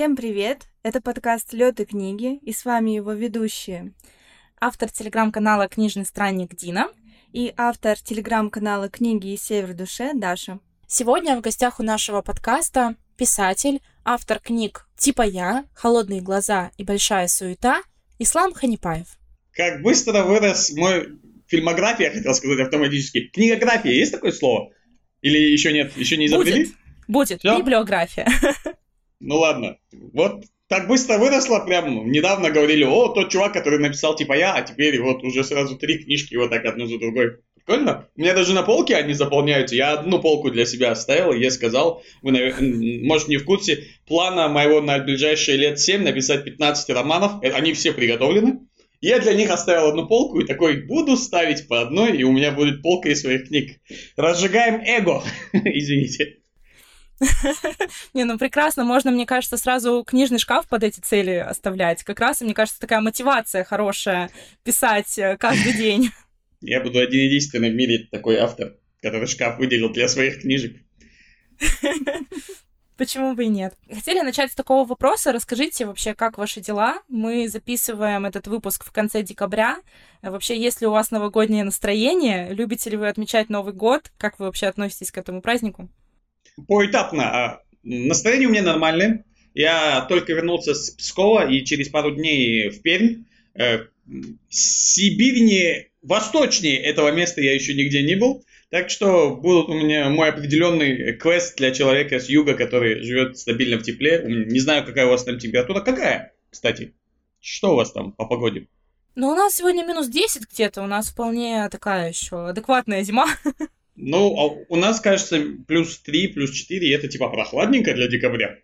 Всем привет! Это подкаст «Лёд и книги», и с вами его ведущие. Автор телеграм-канала «Книжный странник» Дина. И автор телеграм-канала «Книги и север душе» Даша. Сегодня в гостях у нашего подкаста писатель, автор книг «Типа я», «Холодные глаза» и «Большая суета» Ислам Ханипаев. Как быстро вырос мой фильмография, хотел сказать автоматически. Книгография, есть такое слово? Или еще нет? Еще не изобрели? Будет, будет. Всё? библиография. Ну ладно. Вот так быстро выросла, прям недавно говорили, о, тот чувак, который написал типа я, а теперь вот уже сразу три книжки вот так одну за другой. Прикольно. У меня даже на полке они заполняются. Я одну полку для себя оставил, и я сказал, вы, может, не в курсе, плана моего на ближайшие лет 7 написать 15 романов. Э, они все приготовлены. Я для них оставил одну полку и такой, буду ставить по одной, и у меня будет полка из своих книг. Разжигаем эго. Извините. Не, ну прекрасно, можно, мне кажется, сразу книжный шкаф под эти цели оставлять. Как раз, мне кажется, такая мотивация хорошая писать э, каждый день. Я буду один единственный в мире такой автор, который шкаф выделил для своих книжек. Почему бы и нет? Хотели начать с такого вопроса. Расскажите вообще, как ваши дела? Мы записываем этот выпуск в конце декабря. Вообще, есть ли у вас новогоднее настроение? Любите ли вы отмечать Новый год? Как вы вообще относитесь к этому празднику? Поэтапно. А, настроение у меня нормальное. Я только вернулся с Пскова и через пару дней в Пермь. Э, Сибирь восточнее этого места я еще нигде не был. Так что будут у меня мой определенный квест для человека с юга, который живет стабильно в тепле. Не знаю, какая у вас там температура. Какая, кстати? Что у вас там по погоде? Ну, у нас сегодня минус 10 где-то. У нас вполне такая еще адекватная зима. Ну, а у нас, кажется, плюс 3, плюс 4, это типа прохладненько для декабря.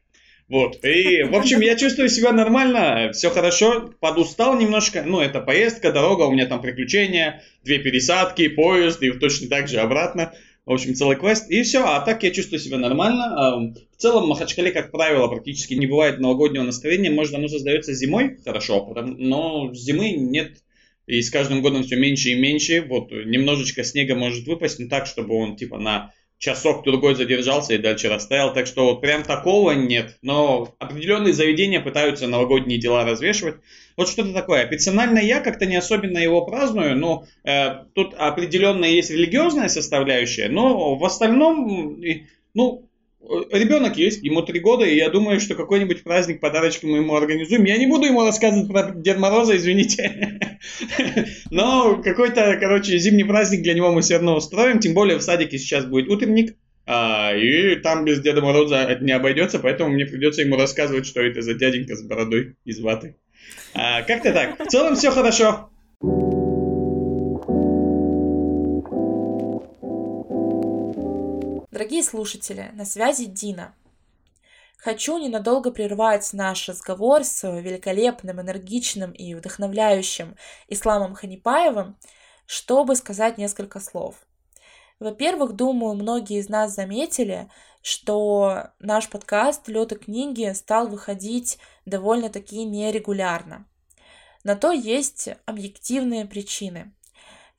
Вот. И, в общем, я чувствую себя нормально, все хорошо, подустал немножко. Ну, это поездка, дорога, у меня там приключения, две пересадки, поезд и точно так же обратно. В общем, целый квест. И все, а так я чувствую себя нормально. В целом, в Махачкале, как правило, практически не бывает новогоднего настроения. Может, оно создается зимой, хорошо, но зимы нет и с каждым годом все меньше и меньше. Вот немножечко снега может выпасть, но так, чтобы он типа на часок другой задержался и дальше растаял. Так что вот прям такого нет. Но определенные заведения пытаются новогодние дела развешивать. Вот что-то такое. Персонально я как-то не особенно его праздную, но э, тут определенная есть религиозная составляющая, но в остальном, ну, Э, ребенок есть, ему три года, и я думаю, что какой-нибудь праздник, подарочки мы ему организуем. Я не буду ему рассказывать про Дед Мороза, извините. Но какой-то, короче, зимний праздник для него мы все равно устроим. Тем более в садике сейчас будет утренник. А, и там без Деда Мороза не обойдется, поэтому мне придется ему рассказывать, что это за дяденька с бородой из ваты. А, как-то так. В целом все хорошо. Дорогие слушатели, на связи Дина. Хочу ненадолго прервать наш разговор с великолепным, энергичным и вдохновляющим Исламом Ханипаевым, чтобы сказать несколько слов. Во-первых, думаю, многие из нас заметили, что наш подкаст «Лёд и книги» стал выходить довольно-таки нерегулярно. На то есть объективные причины.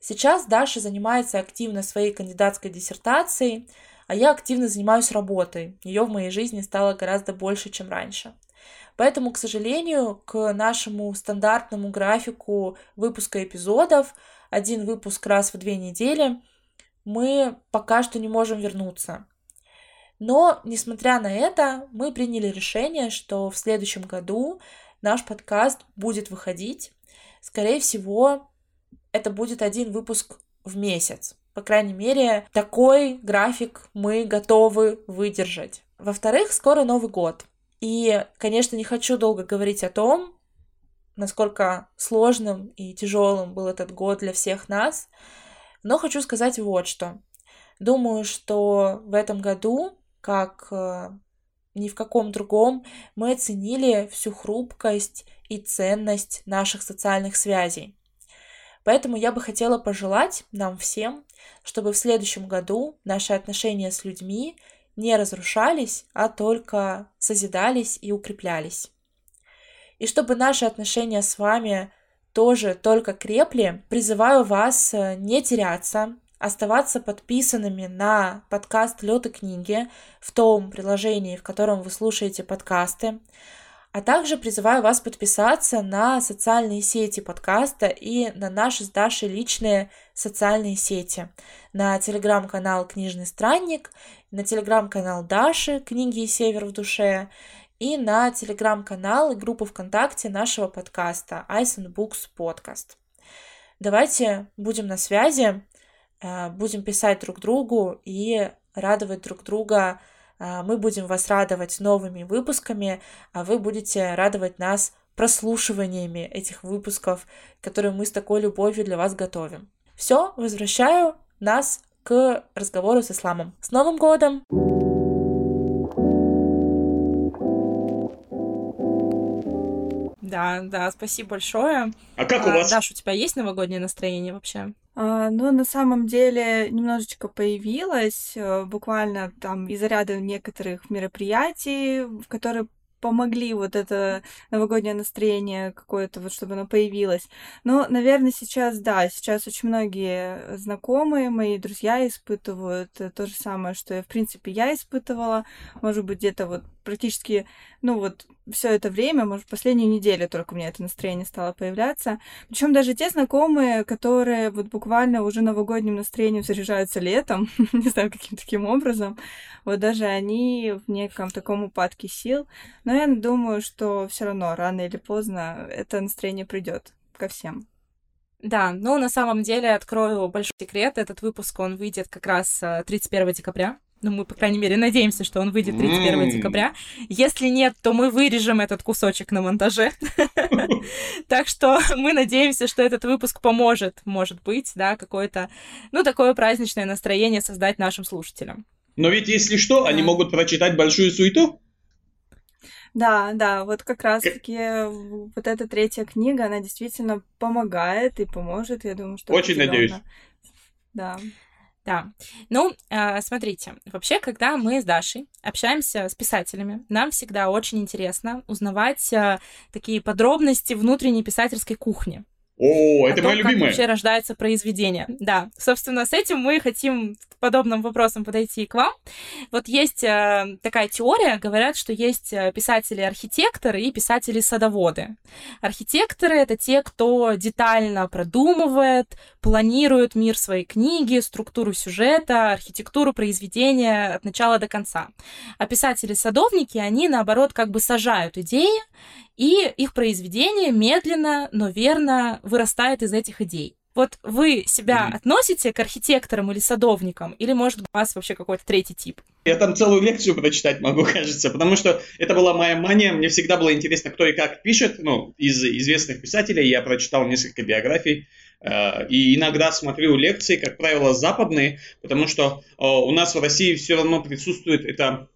Сейчас Даша занимается активно своей кандидатской диссертацией, а я активно занимаюсь работой. Ее в моей жизни стало гораздо больше, чем раньше. Поэтому, к сожалению, к нашему стандартному графику выпуска эпизодов, один выпуск раз в две недели, мы пока что не можем вернуться. Но, несмотря на это, мы приняли решение, что в следующем году наш подкаст будет выходить. Скорее всего, это будет один выпуск в месяц. По крайней мере, такой график мы готовы выдержать. Во-вторых, скоро Новый год. И, конечно, не хочу долго говорить о том, насколько сложным и тяжелым был этот год для всех нас, но хочу сказать вот что. Думаю, что в этом году, как э, ни в каком другом, мы оценили всю хрупкость и ценность наших социальных связей. Поэтому я бы хотела пожелать нам всем, чтобы в следующем году наши отношения с людьми не разрушались, а только созидались и укреплялись. И чтобы наши отношения с вами тоже только крепли, призываю вас э, не теряться, оставаться подписанными на подкаст «Лёд и книги» в том приложении, в котором вы слушаете подкасты, А также призываю вас подписаться на социальные сети подкаста и на наши с Дашей личные социальные сети. На телеграм-канал «Книжный странник», на телеграм-канал Даши «Книги и север в душе», и на телеграм-канал и группу ВКонтакте нашего подкаста Ice and Books Podcast. Давайте будем на связи, э, будем писать друг другу и радовать друг друга мы будем вас радовать новыми выпусками, а вы будете радовать нас прослушиваниями этих выпусков, которые мы с такой любовью для вас готовим. Все, возвращаю нас к разговору с исламом. С Новым годом! Да, да, спасибо большое. А как у а, вас? Даш, у тебя есть новогоднее настроение вообще? А, ну, на самом деле, немножечко появилось, э, буквально там из ряда некоторых мероприятий, в которые помогли вот это новогоднее настроение какое-то, вот чтобы оно появилось. Но, наверное, сейчас, да, сейчас очень многие знакомые, мои друзья испытывают то же самое, что, я, в принципе, я испытывала, может быть, где-то вот практически, ну вот, все это время, может, последнюю неделю только у меня это настроение стало появляться. Причем даже те знакомые, которые вот буквально уже новогодним настроением заряжаются летом, не знаю, каким таким образом, вот даже они в неком таком упадке сил. Но я думаю, что все равно рано или поздно это настроение придет ко всем. Да, ну на самом деле открою большой секрет. Этот выпуск, он выйдет как раз 31 э, декабря. Ну, мы, по крайней мере, надеемся, что он выйдет 31 mm. декабря. Если нет, то мы вырежем этот кусочек на монтаже. Так что мы надеемся, что этот выпуск поможет, может быть, да, какое-то, ну, такое праздничное настроение создать нашим слушателям. Но ведь, если что, они могут прочитать большую суету. Да, да, вот как раз-таки вот эта третья книга, она действительно помогает и поможет, я думаю, что... Очень надеюсь. Да. Да. Ну, э, смотрите, вообще, когда мы с Дашей общаемся с писателями, нам всегда очень интересно узнавать э, такие подробности внутренней писательской кухни. О, это моя любимая. Как вообще рождается произведение. Да, собственно, с этим мы хотим подобным вопросом подойти к вам. Вот есть э, такая теория, говорят, что есть э, писатели-архитекторы и писатели-садоводы. Архитекторы — это те, кто детально продумывает, планирует мир своей книги, структуру сюжета, архитектуру произведения от начала до конца. А писатели-садовники, они, наоборот, как бы сажают идеи и их произведение медленно, но верно вырастает из этих идей. Вот вы себя mm-hmm. относите к архитекторам или садовникам, или, может, у вас вообще какой-то третий тип? Я там целую лекцию прочитать могу, кажется, потому что это была моя мания. Мне всегда было интересно, кто и как пишет. Ну, из известных писателей я прочитал несколько биографий. Э, и иногда смотрю лекции, как правило, западные, потому что э, у нас в России все равно присутствует эта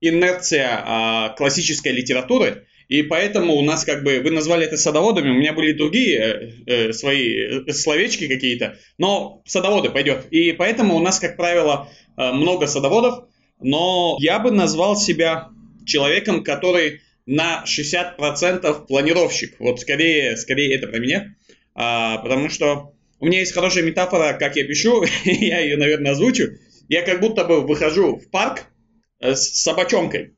инерция а, классической литературы, и поэтому у нас как бы, вы назвали это садоводами, у меня были другие э, свои э, словечки какие-то, но садоводы пойдет. И поэтому у нас, как правило, э, много садоводов, но я бы назвал себя человеком, который на 60% планировщик. Вот скорее, скорее это про меня, а, потому что у меня есть хорошая метафора, как я пишу, я ее, наверное, озвучу. Я как будто бы выхожу в парк э, с собачонкой,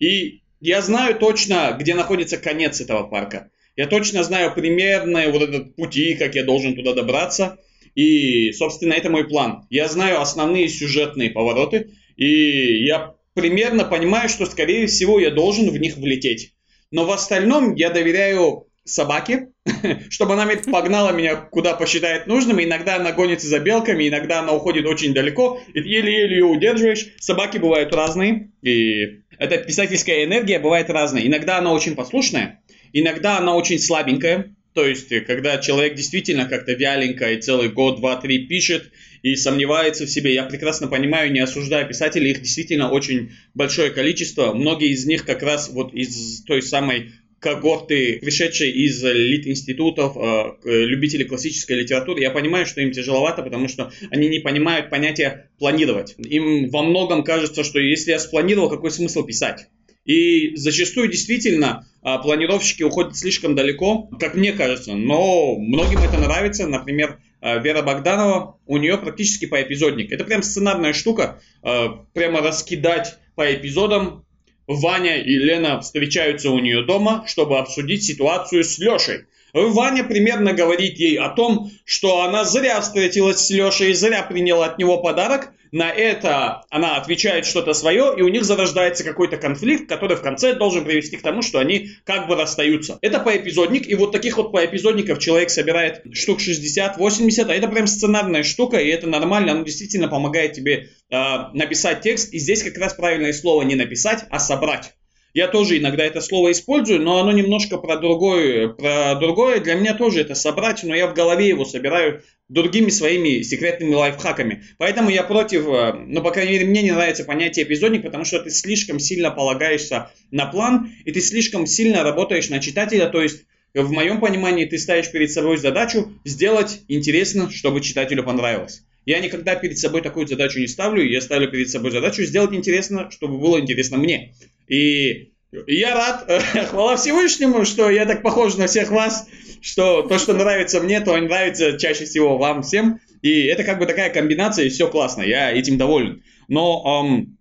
и я знаю точно, где находится конец этого парка. Я точно знаю примерные вот этот пути, как я должен туда добраться. И, собственно, это мой план. Я знаю основные сюжетные повороты, и я примерно понимаю, что, скорее всего, я должен в них влететь. Но в остальном я доверяю собаке, чтобы она погнала меня куда посчитает нужным. Иногда она гонится за белками, иногда она уходит очень далеко, и еле-еле ее удерживаешь. Собаки бывают разные, и эта писательская энергия бывает разная. Иногда она очень послушная, иногда она очень слабенькая. То есть, когда человек действительно как-то вяленько и целый год, два, три пишет и сомневается в себе, я прекрасно понимаю, не осуждаю писателей, их действительно очень большое количество. Многие из них как раз вот из той самой когорты, пришедшие из лит-институтов, э, любители классической литературы, я понимаю, что им тяжеловато, потому что они не понимают понятия планировать. Им во многом кажется, что если я спланировал, какой смысл писать? И зачастую действительно э, планировщики уходят слишком далеко, как мне кажется, но многим это нравится. Например, э, Вера Богданова, у нее практически по эпизодник. Это прям сценарная штука, прямо раскидать по эпизодам Ваня и Лена встречаются у нее дома, чтобы обсудить ситуацию с Лешей. Ваня примерно говорит ей о том, что она зря встретилась с Лешей зря приняла от него подарок. На это она отвечает что-то свое, и у них зарождается какой-то конфликт, который в конце должен привести к тому, что они как бы расстаются. Это поэпизодник, и вот таких вот поэпизодников человек собирает штук 60-80, а это прям сценарная штука, и это нормально, оно действительно помогает тебе э, написать текст, и здесь как раз правильное слово не написать, а собрать. Я тоже иногда это слово использую, но оно немножко про другое, про другое. Для меня тоже это собрать, но я в голове его собираю другими своими секретными лайфхаками. Поэтому я против, э, ну, по крайней мере, мне не нравится понятие эпизодник, потому что ты слишком сильно полагаешься на план, и ты слишком сильно работаешь на читателя, то есть в моем понимании ты ставишь перед собой задачу сделать интересно, чтобы читателю понравилось. Я никогда перед собой такую задачу не ставлю, я ставлю перед собой задачу сделать интересно, чтобы было интересно мне. И я рад, хвала Всевышнему, что я так похож на всех вас, что то, что нравится мне, то нравится чаще всего вам всем. И это как бы такая комбинация, и все классно, я этим доволен. Но эм,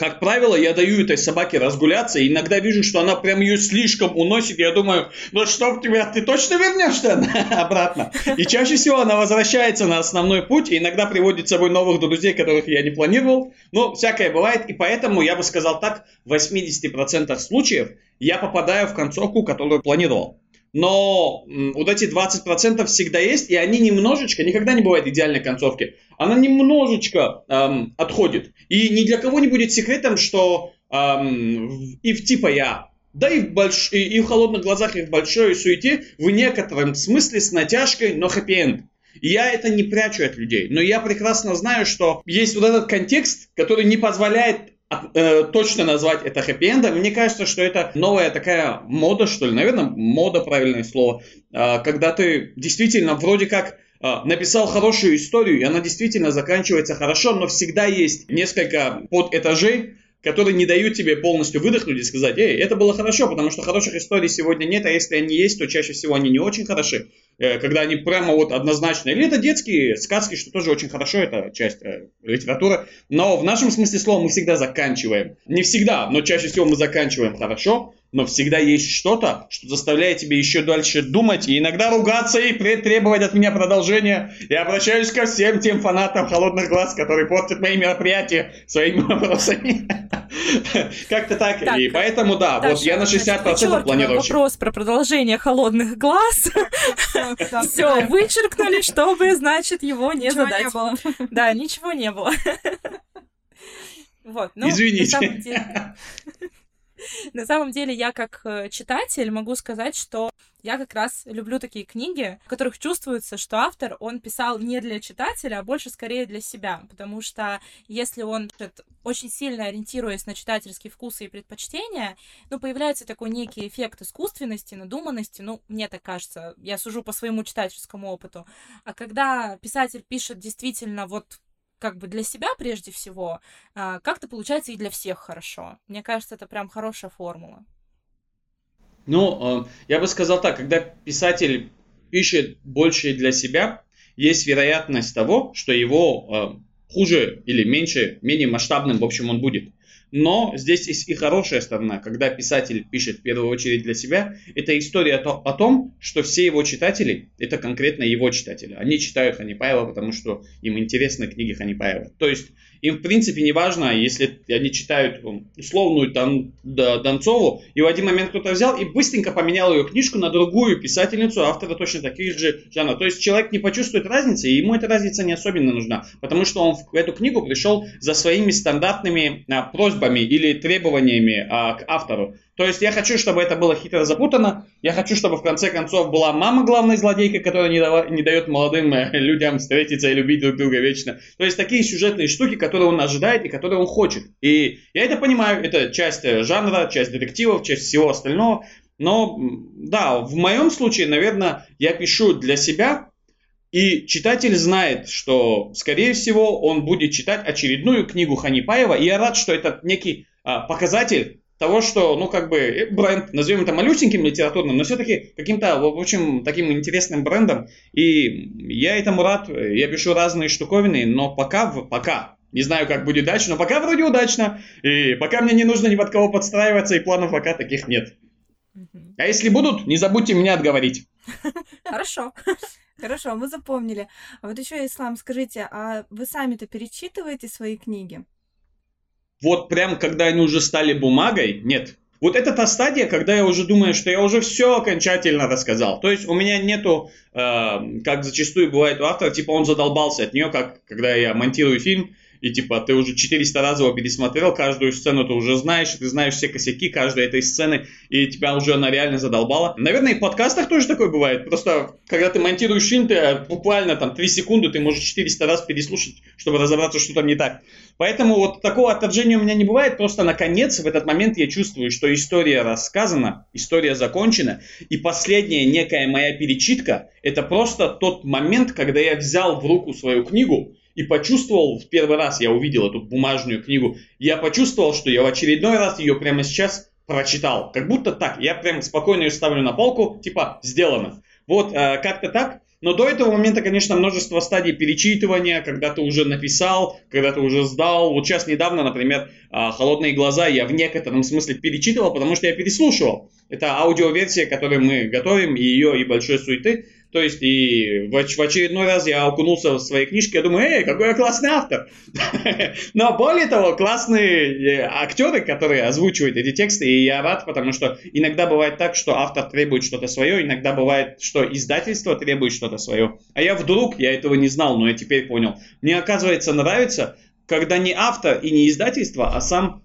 как правило, я даю этой собаке разгуляться, и иногда вижу, что она прям ее слишком уносит, я думаю, ну что в тебя, ты точно вернешься обратно? И чаще всего она возвращается на основной путь, и иногда приводит с собой новых друзей, которых я не планировал. Ну, всякое бывает, и поэтому я бы сказал так, в 80% случаев я попадаю в концовку, которую планировал но вот эти 20% всегда есть, и они немножечко, никогда не бывает идеальной концовки, она немножечко эм, отходит. И ни для кого не будет секретом, что эм, и в типа я, да и в, больш... и в холодных глазах, и в большой суете, в некотором смысле с натяжкой, но хэппи-энд. Я это не прячу от людей, но я прекрасно знаю, что есть вот этот контекст, который не позволяет Э, точно назвать это хэппи-эндом. Мне кажется, что это новая такая мода, что ли, наверное, мода правильное слово, а, когда ты действительно вроде как а, написал хорошую историю, и она действительно заканчивается хорошо, но всегда есть несколько подэтажей, которые не дают тебе полностью выдохнуть и сказать, эй, это было хорошо, потому что хороших историй сегодня нет, а если они есть, то чаще всего они не очень хороши. Э, когда они прямо вот однозначно. Или это детские сказки, что тоже очень хорошо, это часть э, литературы. Но в нашем смысле слова мы всегда заканчиваем. Не всегда, но чаще всего мы заканчиваем хорошо но всегда есть что-то, что заставляет тебя еще дальше думать и иногда ругаться и требовать от меня продолжения. Я обращаюсь ко всем тем фанатам холодных глаз, которые портят мои мероприятия своими вопросами. Как-то так. И поэтому, да, вот я на 60% планирую. Вопрос про продолжение холодных глаз. Все, вычеркнули, чтобы, значит, его не задать. Да, ничего не было. Вот, ну, Извините. На самом деле, я как э, читатель могу сказать, что я как раз люблю такие книги, в которых чувствуется, что автор, он писал не для читателя, а больше скорее для себя, потому что если он очень сильно ориентируясь на читательские вкусы и предпочтения, ну, появляется такой некий эффект искусственности, надуманности, ну, мне так кажется, я сужу по своему читательскому опыту. А когда писатель пишет действительно вот как бы для себя прежде всего, а, как-то получается и для всех хорошо. Мне кажется, это прям хорошая формула. Ну, э, я бы сказал так, когда писатель пишет больше для себя, есть вероятность того, что его э, хуже или меньше, менее масштабным, в общем, он будет. Но здесь есть и хорошая сторона, когда писатель пишет в первую очередь для себя. Это история о том, что все его читатели, это конкретно его читатели. Они читают Ханипаева, потому что им интересны книги Ханипаева. То есть им, в принципе, не важно, если они читают условную там, Донцову, и в один момент кто-то взял и быстренько поменял ее книжку на другую писательницу, автора точно таких же жанров. То есть человек не почувствует разницы, и ему эта разница не особенно нужна, потому что он в эту книгу пришел за своими стандартными а, просьбами или требованиями а, к автору. То есть я хочу, чтобы это было хитро запутано. Я хочу, чтобы в конце концов была мама главной злодейкой, которая не, дава, не дает молодым э, людям встретиться и любить друг друга вечно. То есть такие сюжетные штуки, которые он ожидает и которые он хочет. И я это понимаю, это часть э, жанра, часть детективов, часть всего остального. Но да, в моем случае, наверное, я пишу для себя, и читатель знает, что, скорее всего, он будет читать очередную книгу Ханипаева. И я рад, что это некий а, показатель того, что, ну, как бы, э, бренд, назовем это малюсеньким литературным, но все-таки каким-то, в общем, таким интересным брендом. И я этому рад, я пишу разные штуковины, но пока, пока Не знаю, как будет дальше, но пока вроде удачно. И пока мне не нужно ни под кого подстраиваться, и планов пока таких нет. А если будут, не забудьте меня отговорить. Хорошо. Хорошо, мы запомнили. А вот еще, Ислам, скажите, а вы сами-то перечитываете свои книги? Вот прям, когда они уже стали бумагой, нет. Вот это та стадия, когда я уже думаю, что я уже все окончательно рассказал. То есть у меня нету, э, как зачастую бывает у автора, типа он задолбался от нее, как когда я монтирую фильм, и типа ты уже 400 раз его пересмотрел, каждую сцену ты уже знаешь, ты знаешь все косяки каждой этой сцены, и тебя уже она реально задолбала. Наверное, и в подкастах тоже такое бывает. Просто, когда ты монтируешь фильм, ты буквально там 3 секунды, ты можешь 400 раз переслушать, чтобы разобраться, что там не так. Поэтому вот такого отторжения у меня не бывает, просто наконец в этот момент я чувствую, что история рассказана, история закончена, и последняя некая моя перечитка, это просто тот момент, когда я взял в руку свою книгу, и почувствовал, в первый раз я увидел эту бумажную книгу, я почувствовал, что я в очередной раз ее прямо сейчас прочитал. Как будто так. Я прям спокойно ее ставлю на полку, типа, сделано. Вот, э, как-то так. Но до этого момента, конечно, множество стадий перечитывания, когда ты уже написал, когда ты уже сдал. Вот сейчас недавно, например, э, «Холодные глаза» я в некотором смысле перечитывал, потому что я переслушивал. Это аудиоверсия, которую мы готовим, и ее и большой суеты. То есть и в, очередной раз я окунулся в свои книжки, я думаю, эй, какой я классный автор. Но более того, классные э, актеры, которые озвучивают эти тексты, и я рад, потому что иногда бывает так, что автор требует что-то свое, иногда бывает, что издательство требует что-то свое. А я вдруг, я этого не знал, но я теперь понял. Мне, оказывается, нравится, когда не автор и не издательство, а сам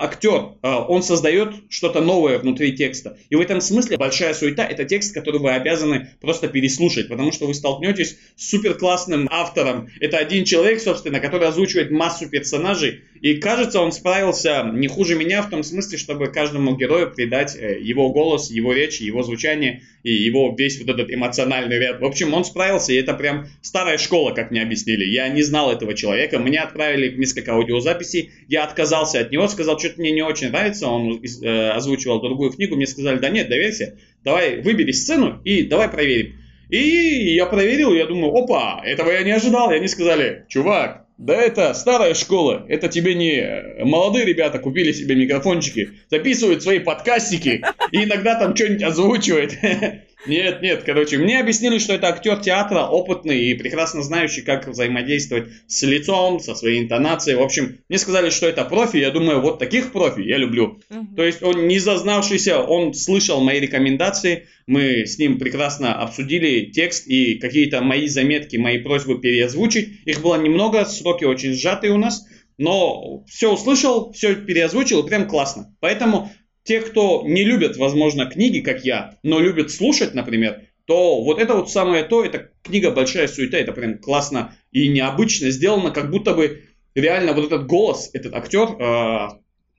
актер, а, он создает что-то новое внутри текста. И в этом смысле большая суета – это текст, который вы обязаны просто переслушать, потому что вы столкнетесь с супер классным автором. Это один человек, собственно, который озвучивает массу персонажей, и кажется, он справился не хуже меня в том смысле, чтобы каждому герою придать э, его голос, его речь, его звучание и его весь вот этот эмоциональный ряд. В общем, он справился, и это прям старая школа, как мне объяснили. Я не знал этого человека, мне отправили несколько аудиозаписей, я отказался от него, сказал, что-то мне не очень нравится, он э, озвучивал другую книгу, мне сказали, да нет, доверься, давай выбери сцену и давай проверим. И я проверил, я думаю, опа, этого я не ожидал, и они сказали, чувак, да это старая школа, это тебе не молодые ребята купили себе микрофончики, записывают свои подкастики и иногда там что-нибудь озвучивают. Нет, нет, короче, мне объяснили, что это актер театра, опытный и прекрасно знающий, как взаимодействовать с лицом, со своей интонацией. В общем, мне сказали, что это профи, я думаю, вот таких профи я люблю. Угу. То есть он не зазнавшийся, он слышал мои рекомендации, мы с ним прекрасно обсудили текст и какие-то мои заметки, мои просьбы переозвучить. Их было немного, сроки очень сжатые у нас, но все услышал, все переозвучил, прям классно. Поэтому те, кто не любят, возможно, книги, как я, но любят слушать, например, то вот это вот самое то, это книга «Большая суета», это прям классно и необычно сделано, как будто бы реально вот этот голос, этот актер, э,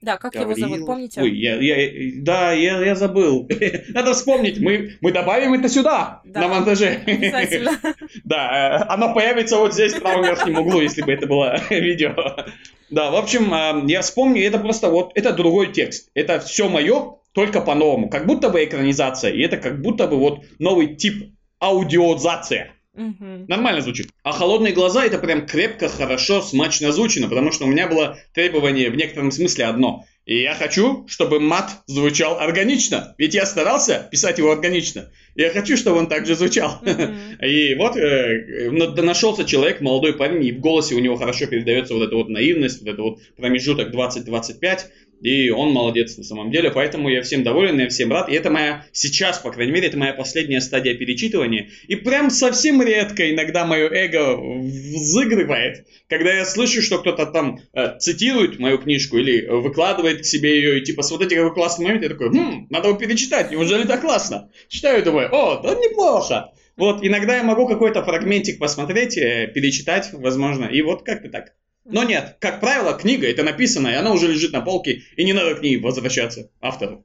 да, как говорил... его зовут, помните? Ой, я, я, да, я, я забыл. Надо вспомнить, мы, мы добавим это сюда, да, на монтаже. Обязательно. Да, э, оно появится вот здесь, в правом верхнем углу, если бы это было видео. Да, в общем, а, я вспомню, это просто вот, это другой текст. Это все мое, только по-новому. Как будто бы экранизация, и это как будто бы вот новый тип аудиозация. Угу. Нормально звучит. А холодные глаза это прям крепко, хорошо, смачно озвучено, потому что у меня было требование в некотором смысле одно. И я хочу, чтобы мат звучал органично. Ведь я старался писать его органично. Я хочу, чтобы он также звучал. Mm-hmm. И вот э, нашелся человек, молодой парень, и в голосе у него хорошо передается вот эта вот наивность, вот этот вот промежуток 20-25. И он молодец на самом деле, поэтому я всем доволен, я всем рад. И это моя, сейчас, по крайней мере, это моя последняя стадия перечитывания. И прям совсем редко иногда мое эго взыгрывает, когда я слышу, что кто-то там э, цитирует мою книжку или выкладывает к себе ее, и типа с вот этих вот классных моментов, я такой, хм, надо его перечитать, неужели так классно? Читаю думаю, о, да неплохо. Вот, иногда я могу какой-то фрагментик посмотреть, э, перечитать, возможно, и вот как-то так. Но нет, как правило, книга это написано, и она уже лежит на полке, и не надо к ней возвращаться автору.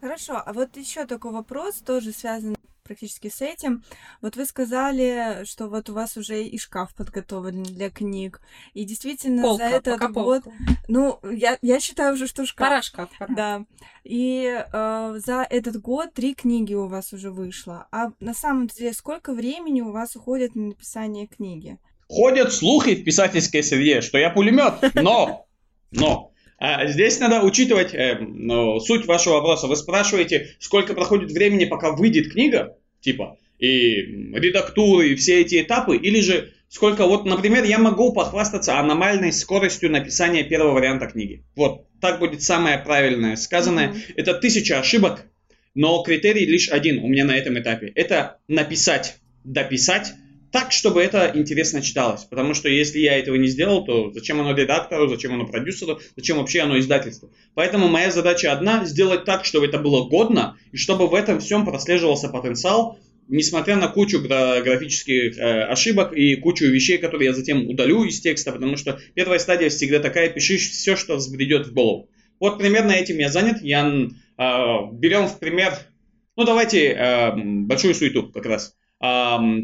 Хорошо, а вот еще такой вопрос, тоже связан практически с этим. Вот вы сказали, что вот у вас уже и шкаф подготовлен для книг. И действительно Полка, за этот пока год... полка. Ну, я, я считаю уже, что шкаф. Пора шкаф, пора. Да. И э, за этот год три книги у вас уже вышло. А на самом деле сколько времени у вас уходит на написание книги? Ходят слухи в писательской среде, что я пулемет, но, но, а здесь надо учитывать э, ну, суть вашего вопроса. Вы спрашиваете, сколько проходит времени, пока выйдет книга, типа, и редактуры, и все эти этапы, или же сколько, вот, например, я могу похвастаться аномальной скоростью написания первого варианта книги. Вот, так будет самое правильное сказанное. Мгм. Это тысяча ошибок, но критерий лишь один у меня на этом этапе. Это написать, дописать так, чтобы это интересно читалось. Потому что если я этого не сделал, то зачем оно редактору, зачем оно продюсеру, зачем вообще оно издательству. Поэтому моя задача одна, сделать так, чтобы это было годно, и чтобы в этом всем прослеживался потенциал, несмотря на кучу гра- графических э, ошибок и кучу вещей, которые я затем удалю из текста, потому что первая стадия всегда такая, пишешь все, что взбредет в голову. Вот примерно этим я занят. Я э, берем в пример, ну давайте э, большую суету как раз.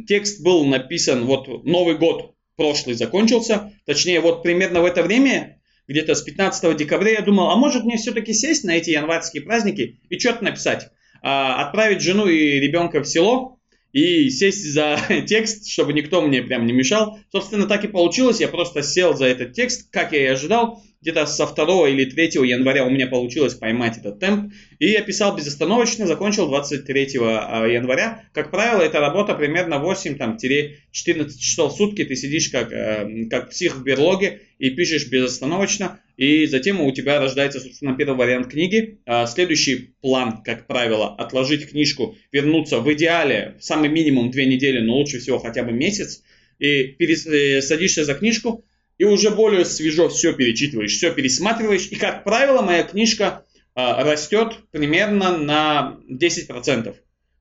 Текст был написан, вот Новый год прошлый закончился, точнее вот примерно в это время, где-то с 15 декабря я думал, а может мне все-таки сесть на эти январские праздники и что-то написать. А, отправить жену и ребенка в село и сесть за текст, чтобы никто мне прям не мешал. Собственно, так и получилось. Я просто сел за этот текст, как я и ожидал. Где-то со 2 или 3 января у меня получилось поймать этот темп. И я писал безостановочно, закончил 23 января. Как правило, эта работа примерно 8-14 часов в сутки. Ты сидишь как, э, как псих в берлоге и пишешь безостановочно. И затем у тебя рождается, собственно, первый вариант книги. А Следующий план, как правило, отложить книжку, вернуться в идеале, самый минимум две недели, но лучше всего хотя бы месяц. И э, садишься за книжку, и уже более свежо все перечитываешь, все пересматриваешь. И, как правило, моя книжка а, растет примерно на 10%.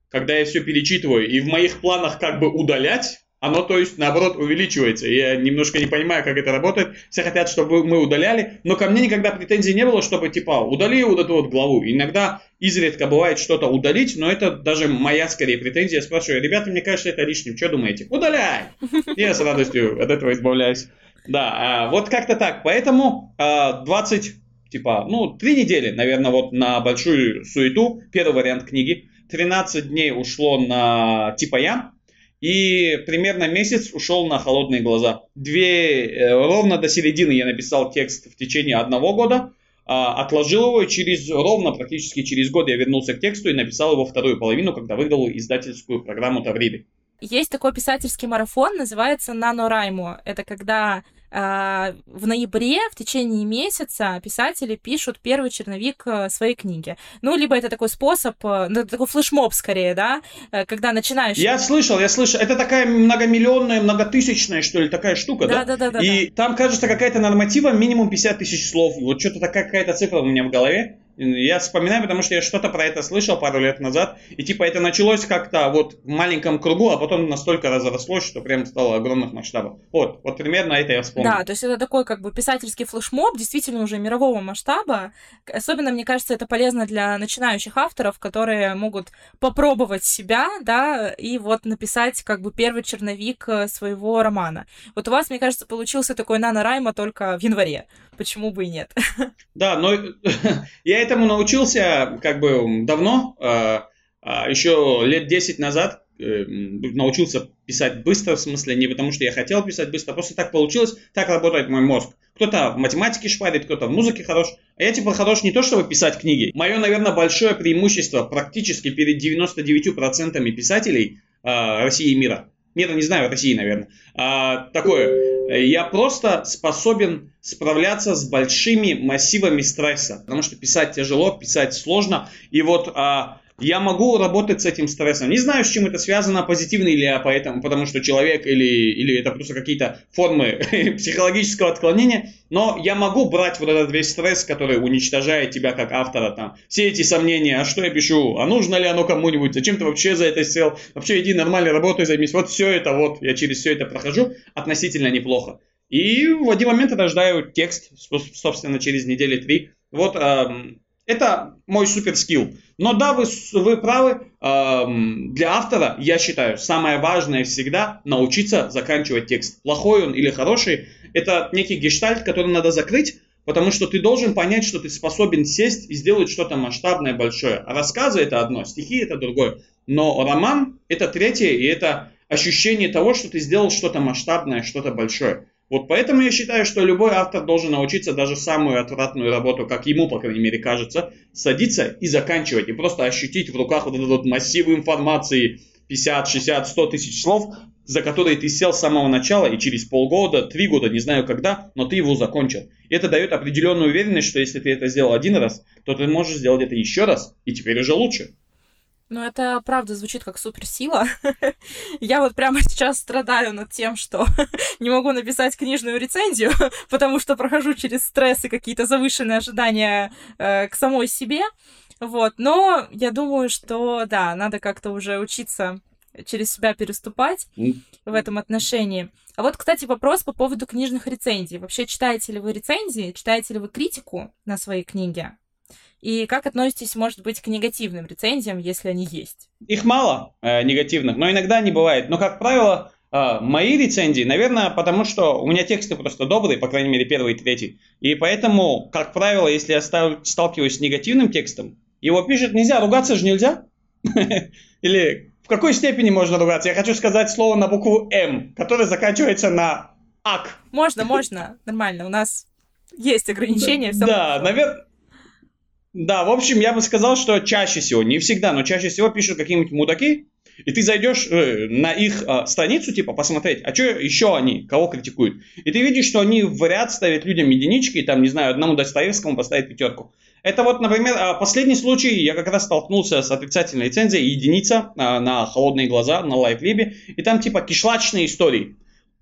Когда я все перечитываю, и в моих планах как бы удалять, оно, то есть, наоборот, увеличивается. Я немножко не понимаю, как это работает. Все хотят, чтобы мы удаляли, но ко мне никогда претензий не было, чтобы, типа, удали вот эту вот главу. Иногда изредка бывает что-то удалить, но это даже моя, скорее, претензия. Я спрашиваю, ребята, мне кажется, это лишним. Что думаете? Удаляй! Я с радостью от этого избавляюсь. Да, а, вот как-то так. Поэтому а, 20, типа, ну, три недели, наверное, вот на большую суету. Первый вариант книги. 13 дней ушло на типа я. И примерно месяц ушел на холодные глаза. Две, э, ровно до середины я написал текст в течение одного года. а, отложил его, через ровно практически через год я вернулся к тексту и написал его вторую половину, когда выдал издательскую программу Тавриды. Есть такой писательский марафон, называется «Нанораймо». Это когда в ноябре в течение месяца писатели пишут первый черновик э, своей книги. Ну, либо это такой способ, э, ну, такой флешмоб скорее, да, э, когда начинаешь... Я слышал, я слышал. Это такая многомиллионная, многотысячная, что ли, такая штука, да? Да, да, да. И там, кажется, какая-то норматива минимум 50 тысяч слов. Вот что-то такая какая-то цифра у меня в голове. Я вспоминаю, потому что я что-то про это слышал пару лет назад. И типа это началось как-то вот в маленьком кругу, а потом настолько разрослось, что прям стало огромных масштабов. Вот, вот примерно это я вспомнил. Да, то есть это такой как бы писательский флешмоб, действительно уже мирового масштаба. Особенно, мне кажется, это полезно для начинающих авторов, которые могут попробовать себя, да, и вот написать как бы первый черновик э, своего романа. Вот у вас, мне кажется, получился такой нано-райма только в январе. Почему бы и нет? Да, но я этому научился как бы давно, еще лет 10 назад э, научился писать быстро, в смысле не потому, что я хотел писать быстро, а просто так получилось, так работает мой мозг. Кто-то в математике шпарит, кто-то в музыке хорош, а я типа хорош не то, чтобы писать книги. Мое, наверное, большое преимущество практически перед 99% писателей э, России и мира. Мира не знаю, России, наверное. А, такое. Я просто способен справляться с большими массивами стресса. Потому что писать тяжело, писать сложно. И вот а, я могу работать с этим стрессом. Не знаю, с чем это связано, позитивно или поэтому, потому что человек или, или это просто какие-то формы психологического отклонения. Но я могу брать вот этот весь стресс, который уничтожает тебя как автора. Там, все эти сомнения, а что я пишу, а нужно ли оно кому-нибудь, зачем ты вообще за это сел, вообще иди нормальной работой займись. Вот все это вот, я через все это прохожу относительно неплохо. И в один момент я рождаю текст, собственно, через недели три. Вот Это мой супер скилл. Но да, вы, вы правы, эм, для автора, я считаю, самое важное всегда научиться заканчивать текст. Плохой он или хороший, это некий гештальт, который надо закрыть, потому что ты должен понять, что ты способен сесть и сделать что-то масштабное, большое. А рассказы это одно, стихи это другое. Но роман это третье, и это ощущение того, что ты сделал что-то масштабное, что-то большое. Вот поэтому я считаю, что любой автор должен научиться даже самую отвратную работу, как ему, по крайней мере, кажется, садиться и заканчивать, и просто ощутить в руках вот этот вот массив информации, 50, 60, 100 тысяч слов, за которые ты сел с самого начала, и через полгода, три года, не знаю когда, но ты его закончил. И это дает определенную уверенность, что если ты это сделал один раз, то ты можешь сделать это еще раз, и теперь уже лучше. Ну, это правда звучит как суперсила. Я вот прямо сейчас страдаю над тем, что не могу написать книжную рецензию, потому что прохожу через стресс и какие-то завышенные ожидания э, к самой себе. Вот, но я думаю, что да, надо как-то уже учиться через себя переступать в этом отношении. А вот, кстати, вопрос по поводу книжных рецензий. Вообще, читаете ли вы рецензии, читаете ли вы критику на свои книги? И как относитесь, может быть, к негативным рецензиям, если они есть? Их мало, э, негативных, но иногда они бывают. Но, как правило, э, мои рецензии, наверное, потому что у меня тексты просто добрые, по крайней мере, первый и третий. И поэтому, как правило, если я сталкиваюсь с негативным текстом, его пишет нельзя, ругаться же нельзя. Или в какой степени можно ругаться? Я хочу сказать слово на букву М, которое заканчивается на ак. Можно, можно, нормально. У нас есть ограничения. Да, наверное, да, в общем, я бы сказал, что чаще всего, не всегда, но чаще всего пишут какие-нибудь мудаки, и ты зайдешь э, на их э, страницу, типа, посмотреть, а что еще они, кого критикуют. И ты видишь, что они в ряд ставят людям единички, и там, не знаю, одному Достоевскому поставить пятерку. Это вот, например, э, последний случай, я как раз столкнулся с отрицательной рецензией единица э, на холодные глаза на лайфлибе, и там типа кишлачные истории.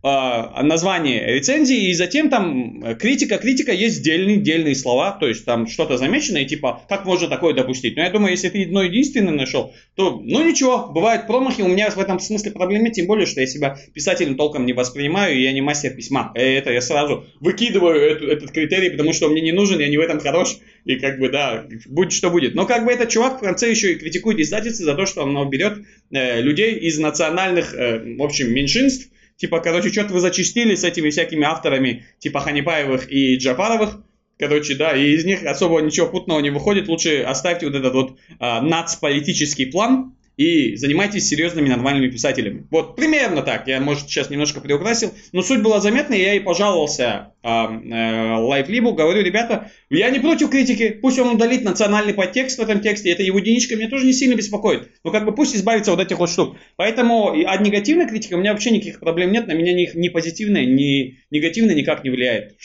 А, название рецензии, и затем там э, критика, критика есть дельные, дельные слова, то есть там что-то замечено, и типа, как можно такое допустить? Но я думаю, если ты одно единственное нашел, то, ну ничего, бывают промахи, у меня в этом смысле проблемы, тем более, что я себя писателем толком не воспринимаю, и я не мастер письма. Э, это я сразу выкидываю этот, этот критерий, потому что он мне не нужен, я не в этом хорош, и как бы, да, будет что будет. Но как бы этот чувак в конце еще и критикует издательство за то, что он берет э, людей из национальных, э, в общем, меньшинств, Типа, короче, что-то вы зачистили с этими всякими авторами, типа Ханипаевых и Джафаровых. Короче, да, и из них особо ничего путного не выходит. Лучше оставьте вот этот вот а, нацполитический план, и занимайтесь серьезными нормальными писателями. Вот примерно так. Я, может, сейчас немножко приукрасил, но суть была заметна, и я и пожаловался Лайфлибу, говорю, ребята, я не против критики, пусть он удалит национальный подтекст в этом тексте, это его единичка меня тоже не сильно беспокоит, но как бы пусть избавится от этих вот штук. Поэтому от негативной критики у меня вообще никаких проблем нет, на меня ни, ни позитивная, ни негативная никак не влияет.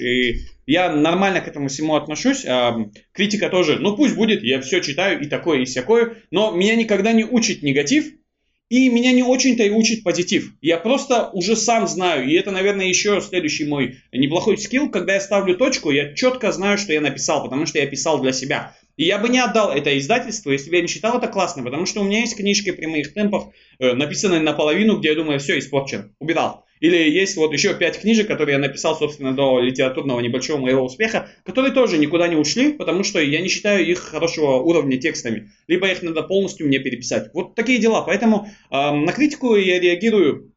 И я нормально к этому всему отношусь. А, критика тоже, ну пусть будет, я все читаю и такое, и всякое. Но меня никогда не учит негатив, и меня не очень-то и учит позитив. Я просто уже сам знаю, и это, наверное, еще следующий мой неплохой скилл, когда я ставлю точку, я четко знаю, что я написал, потому что я писал для себя. И я бы не отдал это издательство, если бы я не считал это классно, потому что у меня есть книжки при моих темпах, э, написанные наполовину, где я думаю, все, испорчено, убирал. Или есть вот еще пять книжек, которые я написал, собственно, до литературного небольшого моего успеха, которые тоже никуда не ушли, потому что я не считаю их хорошего уровня текстами. Либо их надо полностью мне переписать. Вот такие дела. Поэтому э, на критику я реагирую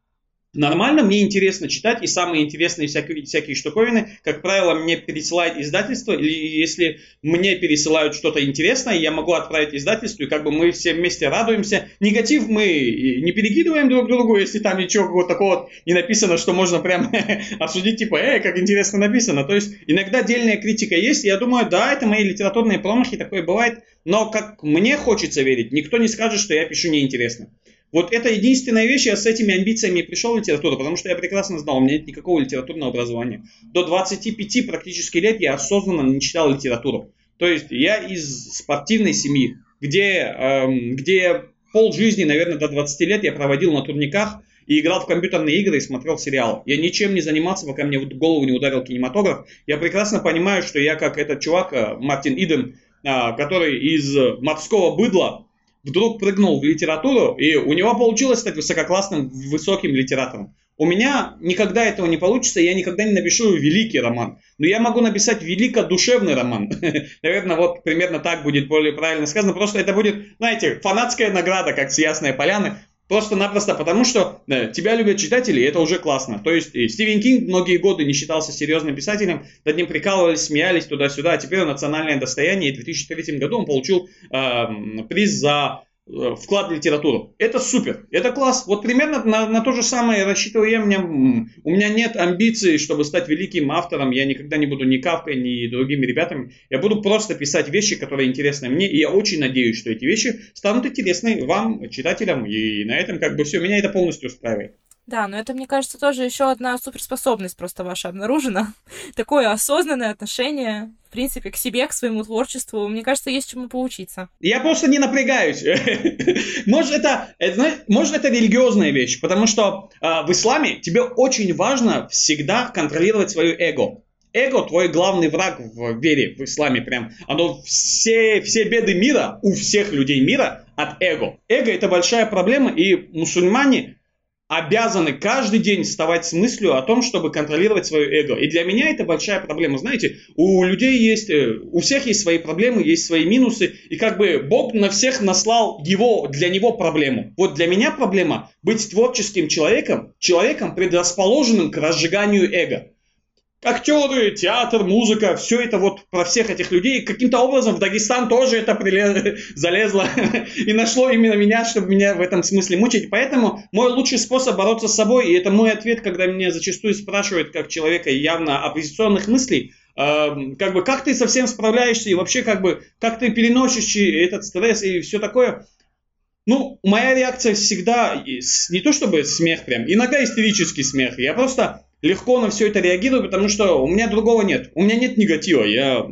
Нормально, мне интересно читать, и самые интересные всякие, всякие штуковины, как правило, мне пересылает издательство, или если мне пересылают что-то интересное, я могу отправить издательству, и как бы мы все вместе радуемся. Негатив мы не перекидываем друг другу, если там ничего такого не написано, что можно прям осудить, типа, эй, как интересно написано. То есть иногда отдельная критика есть, я думаю, да, это мои литературные промахи, такое бывает, но как мне хочется верить, никто не скажет, что я пишу неинтересно. Вот это единственная вещь, я с этими амбициями пришел в литературу, потому что я прекрасно знал, у меня нет никакого литературного образования. До 25 практически лет я осознанно не читал литературу. То есть я из спортивной семьи, где, эм, где пол жизни, наверное, до 20 лет я проводил на турниках и играл в компьютерные игры и смотрел сериал. Я ничем не занимался, пока мне в голову не ударил кинематограф. Я прекрасно понимаю, что я как этот чувак, э, Мартин Иден, э, который из морского быдла вдруг прыгнул в литературу, и у него получилось стать высококлассным, высоким литератором. У меня никогда этого не получится, я никогда не напишу великий роман. Но я могу написать великодушевный роман. Наверное, вот примерно так будет более правильно сказано. Просто это будет, знаете, фанатская награда, как с Ясной Поляны. Просто-напросто потому, что да, тебя любят читатели, и это уже классно. То есть Стивен Кинг многие годы не считался серьезным писателем, над ним прикалывались, смеялись туда-сюда, а теперь он национальное достояние, и в 2003 году он получил э, приз за Э, вклад в литературу. Это супер, это класс. Вот примерно на, на то же самое рассчитываю я. У меня, у меня нет амбиций, чтобы стать великим автором. Я никогда не буду ни Кавкой, ни другими ребятами. Я буду просто писать вещи, которые интересны мне. И я очень надеюсь, что эти вещи станут интересны вам, читателям. И на этом как бы все. Меня это полностью устраивает. Да, но это, мне кажется, тоже еще одна суперспособность просто ваша обнаружена. Такое осознанное отношение, в принципе, к себе, к своему творчеству. Мне кажется, есть чему поучиться. Я просто не напрягаюсь. может, это, это, может, это религиозная вещь, потому что э, в исламе тебе очень важно всегда контролировать свое эго. Эго твой главный враг в вере, в исламе прям. Оно все, все беды мира, у всех людей мира от эго. Эго это большая проблема, и мусульмане обязаны каждый день вставать с мыслью о том, чтобы контролировать свое эго. И для меня это большая проблема. Знаете, у людей есть, э, у всех есть свои проблемы, есть свои минусы, и как бы Бог на всех наслал его, для него проблему. Вот для меня проблема быть творческим человеком, человеком, предрасположенным к разжиганию эго актеры, театр, музыка, все это вот про всех этих людей. Каким-то образом в Дагестан тоже это прилез... залезло и нашло именно меня, чтобы меня в этом смысле мучить. Поэтому мой лучший способ бороться с собой, и это мой ответ, когда меня зачастую спрашивают, как человека явно оппозиционных мыслей, э, как бы, как ты совсем справляешься, и вообще, как бы, как ты переносишь этот стресс и все такое. Ну, моя реакция всегда, не то чтобы смех прям, иногда истерический смех. Я просто легко на все это реагирую, потому что у меня другого нет. У меня нет негатива. Я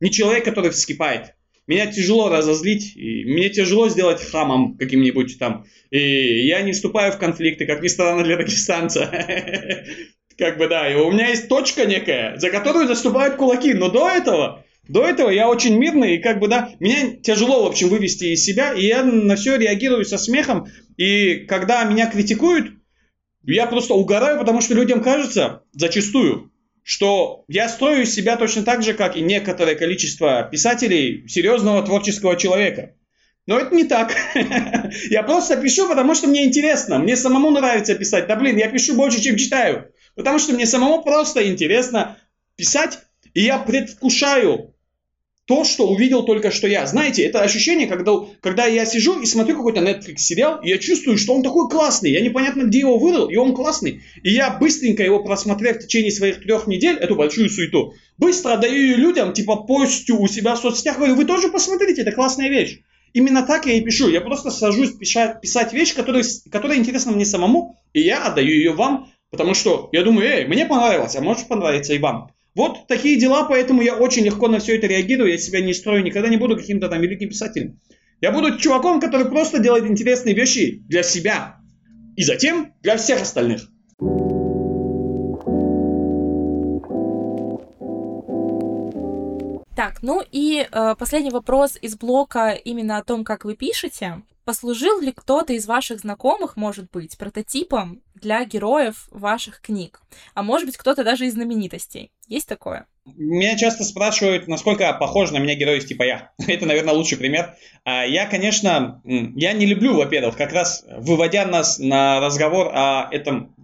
не человек, который вскипает. Меня тяжело разозлить, и мне тяжело сделать хамом каким-нибудь там. И я не вступаю в конфликты, как ни странно для дагестанца. Как бы да, и у меня есть точка некая, за которую заступают кулаки. Но до этого, до этого я очень мирный, и как бы да, меня тяжело, в общем, вывести из себя, и я на все реагирую со смехом. И когда меня критикуют, я просто угораю, потому что людям кажется зачастую, что я строю себя точно так же, как и некоторое количество писателей серьезного творческого человека. Но это не так. я просто пишу, потому что мне интересно. Мне самому нравится писать. Да блин, я пишу больше, чем читаю. Потому что мне самому просто интересно писать. И я предвкушаю то, что увидел только что я. Знаете, это ощущение, когда, когда я сижу и смотрю какой-то Netflix сериал, и я чувствую, что он такой классный, я непонятно где его вырыл, и он классный. И я быстренько его просмотрев в течение своих трех недель, эту большую суету, быстро даю ее людям, типа постю у себя в соцсетях, говорю, вы тоже посмотрите, это классная вещь. Именно так я и пишу. Я просто сажусь писать, писать вещь, которая, которая интересна мне самому, и я отдаю ее вам, потому что я думаю, эй, мне понравилось, а может понравиться и вам. Вот такие дела, поэтому я очень легко на все это реагирую, я себя не строю, никогда не буду каким-то там великим писателем. Я буду чуваком, который просто делает интересные вещи для себя и затем для всех остальных. Так, ну и э, последний вопрос из блока именно о том, как вы пишете. Послужил ли кто-то из ваших знакомых, может быть, прототипом для героев ваших книг? А может быть, кто-то даже из знаменитостей? Есть такое? Меня часто спрашивают, насколько похож на меня герой типа я. Это, наверное, лучший пример. А я, конечно, я не люблю, во-первых, как раз выводя нас на разговор о этом,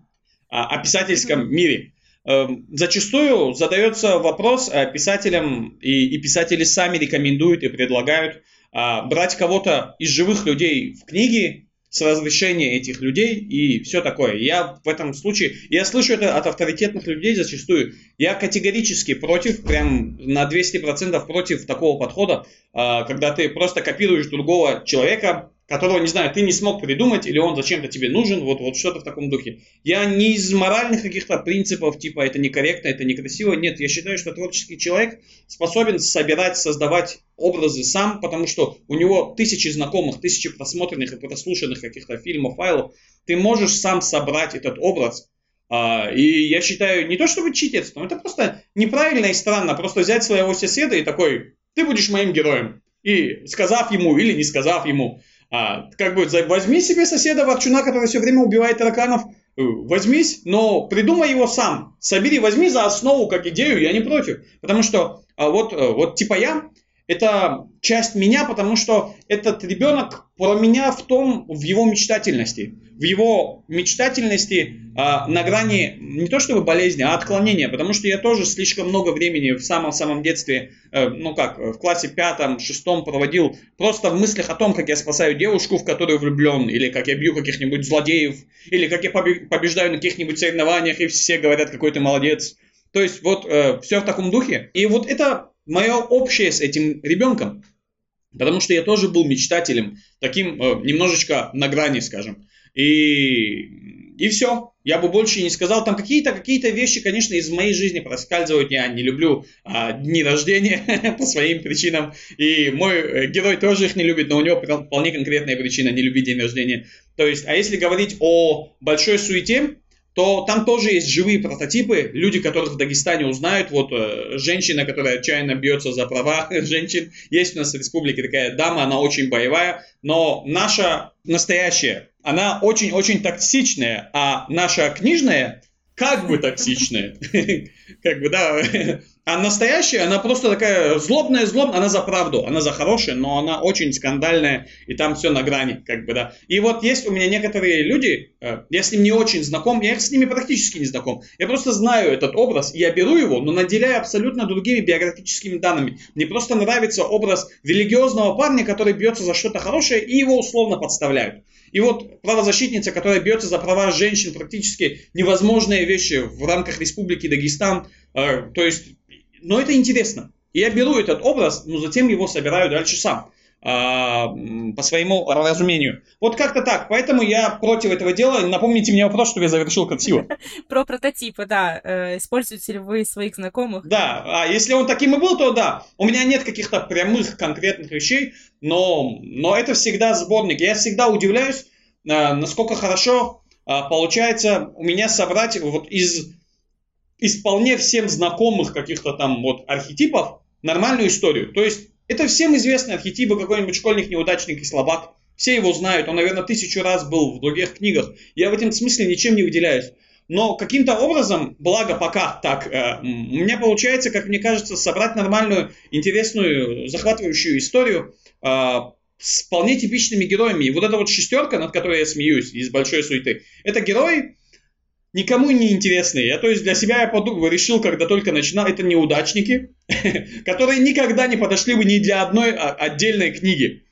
о писательском мире. Эм, зачастую задается вопрос писателям, и, и писатели сами рекомендуют и предлагают брать кого-то из живых людей в книги с разрешения этих людей и все такое. Я в этом случае, я слышу это от авторитетных людей зачастую, я категорически против, прям на 200% против такого подхода, а, когда ты просто копируешь другого человека, которого, не знаю, ты не смог придумать, или он зачем-то тебе нужен, вот, вот что-то в таком духе. Я не из моральных каких-то принципов, типа, это некорректно, это некрасиво, нет, я считаю, что творческий человек способен собирать, создавать образы сам, потому что у него тысячи знакомых, тысячи просмотренных и прослушанных каких-то фильмов, файлов, ты можешь сам собрать этот образ, а, и я считаю, не то чтобы читерство, это просто неправильно и странно, просто взять своего соседа и такой, ты будешь моим героем, и сказав ему или не сказав ему, а, как бы возьми себе соседа ворчуна, который все время убивает тараканов, возьмись, но придумай его сам. Собери, возьми за основу как идею, я не против. Потому что а вот, э, вот типа я, это часть меня, потому что этот ребенок про меня в том, в его мечтательности. В его мечтательности э, на грани не то чтобы болезни, а отклонения. Потому что я тоже слишком много времени в самом-самом детстве, э, ну как, в классе пятом, шестом проводил просто в мыслях о том, как я спасаю девушку, в которую влюблен, или как я бью каких-нибудь злодеев, или как я побеждаю на каких-нибудь соревнованиях, и все говорят, какой ты молодец. То есть вот э, все в таком духе. И вот это мое общее с этим ребенком. Потому что я тоже был мечтателем, таким э, немножечко на грани, скажем. И, и все. Я бы больше не сказал. Там какие-то какие вещи, конечно, из моей жизни проскальзывают. Я не люблю а, дни рождения по своим причинам. И мой э, герой тоже их не любит, но у него вполне конкретная причина не любить день рождения. То есть, а если говорить о большой суете, то там тоже есть живые прототипы, люди, которых в Дагестане узнают, вот э, женщина, которая отчаянно бьется за права женщин, есть у нас в республике такая дама, она очень боевая, но наша настоящая, она очень-очень токсичная, а наша книжная как бы токсичная, как бы, да, а настоящая, она просто такая злобная, злобная, она за правду, она за хорошее, но она очень скандальная, и там все на грани, как бы, да. И вот есть у меня некоторые люди, э, я с ним не очень знаком, я с ними практически не знаком, я просто знаю этот образ, я беру его, но наделяю абсолютно другими биографическими данными. Мне просто нравится образ религиозного парня, который бьется за что-то хорошее, и его условно подставляют. И вот правозащитница, которая бьется за права женщин, практически невозможные вещи в рамках Республики Дагестан, э, то есть но это интересно. И я беру этот образ, но затем его собираю дальше сам по своему разумению. Вот как-то так. Поэтому я против этого дела. Напомните мне вопрос, чтобы я завершил красиво. Про прототипы, да. Э, используете ли вы своих знакомых? Да. А если он таким и был, то да. У меня нет каких-то прямых конкретных вещей, но, но это всегда сборник. Я всегда удивляюсь, э, насколько хорошо э, получается у меня собрать вот из из вполне всем знакомых каких-то там вот архетипов нормальную историю. То есть это всем известный архетип, какой-нибудь школьник, неудачник и слабак. Все его знают, он, наверное, тысячу раз был в других книгах. Я в этом смысле ничем не выделяюсь. Но каким-то образом, благо пока так, э, у меня получается, как мне кажется, собрать нормальную, интересную, захватывающую историю э, с вполне типичными героями. И вот эта вот шестерка, над которой я смеюсь из большой суеты, это герой, никому не интересные. Я, то есть, для себя я подумал, решил, когда только начинал, это неудачники, которые никогда не подошли бы ни для одной а, отдельной книги.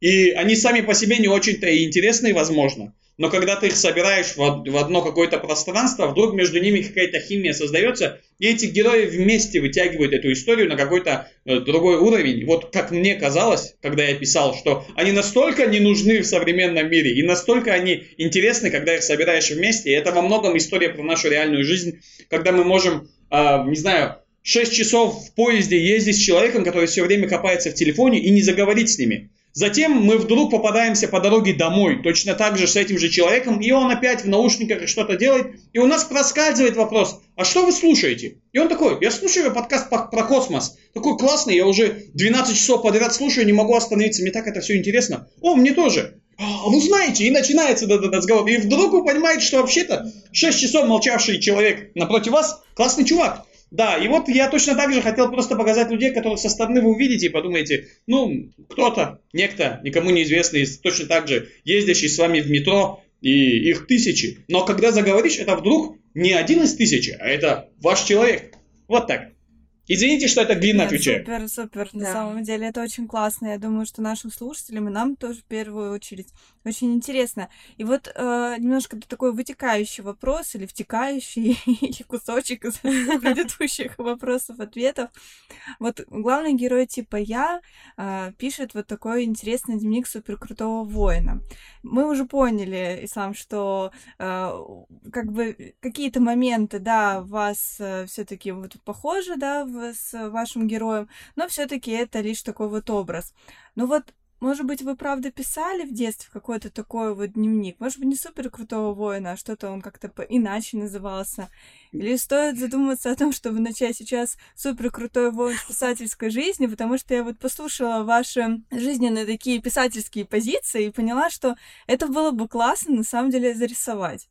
И они сами по себе не очень-то и интересные, возможно но когда ты их собираешь в одно какое-то пространство, вдруг между ними какая-то химия создается, и эти герои вместе вытягивают эту историю на какой-то э, другой уровень. Вот как мне казалось, когда я писал, что они настолько не нужны в современном мире, и настолько они интересны, когда их собираешь вместе. И это во многом история про нашу реальную жизнь, когда мы можем, э, не знаю, 6 часов в поезде ездить с человеком, который все время копается в телефоне, и не заговорить с ними. Затем мы вдруг попадаемся по дороге домой, точно так же с этим же человеком, и он опять в наушниках что-то делает, и у нас проскальзывает вопрос, а что вы слушаете? И он такой, я слушаю подкаст про космос, такой классный, я уже 12 часов подряд слушаю, не могу остановиться, мне так это все интересно. О, мне тоже. А вы знаете, и начинается этот разговор. И вдруг вы понимаете, что вообще-то 6 часов молчавший человек напротив вас классный чувак. Да, и вот я точно так же хотел просто показать людей, которых со стороны вы увидите и подумаете, ну, кто-то, некто, никому неизвестный, точно так же ездящий с вами в метро, и их тысячи. Но когда заговоришь, это вдруг не один из тысячи, а это ваш человек. Вот так. Извините, что это длинно Нет, отвечаю. Супер, супер. Да. На самом деле это очень классно. Я думаю, что нашим слушателям и нам тоже в первую очередь очень интересно. И вот э, немножко такой вытекающий вопрос или втекающий, или кусочек из предыдущих вопросов-ответов. Вот главный герой типа я э, пишет вот такой интересный дневник суперкрутого воина. Мы уже поняли, Ислам, что э, как бы какие-то моменты, да, вас э, все-таки вот похожи, да, в с вашим героем, но все-таки это лишь такой вот образ. Ну вот, может быть, вы правда писали в детстве какой-то такой вот дневник? Может быть, не супер крутого воина, а что-то он как-то иначе назывался? Или стоит задуматься о том, чтобы начать сейчас супер крутой воин в писательской жизни, потому что я вот послушала ваши жизненные такие писательские позиции и поняла, что это было бы классно на самом деле зарисовать.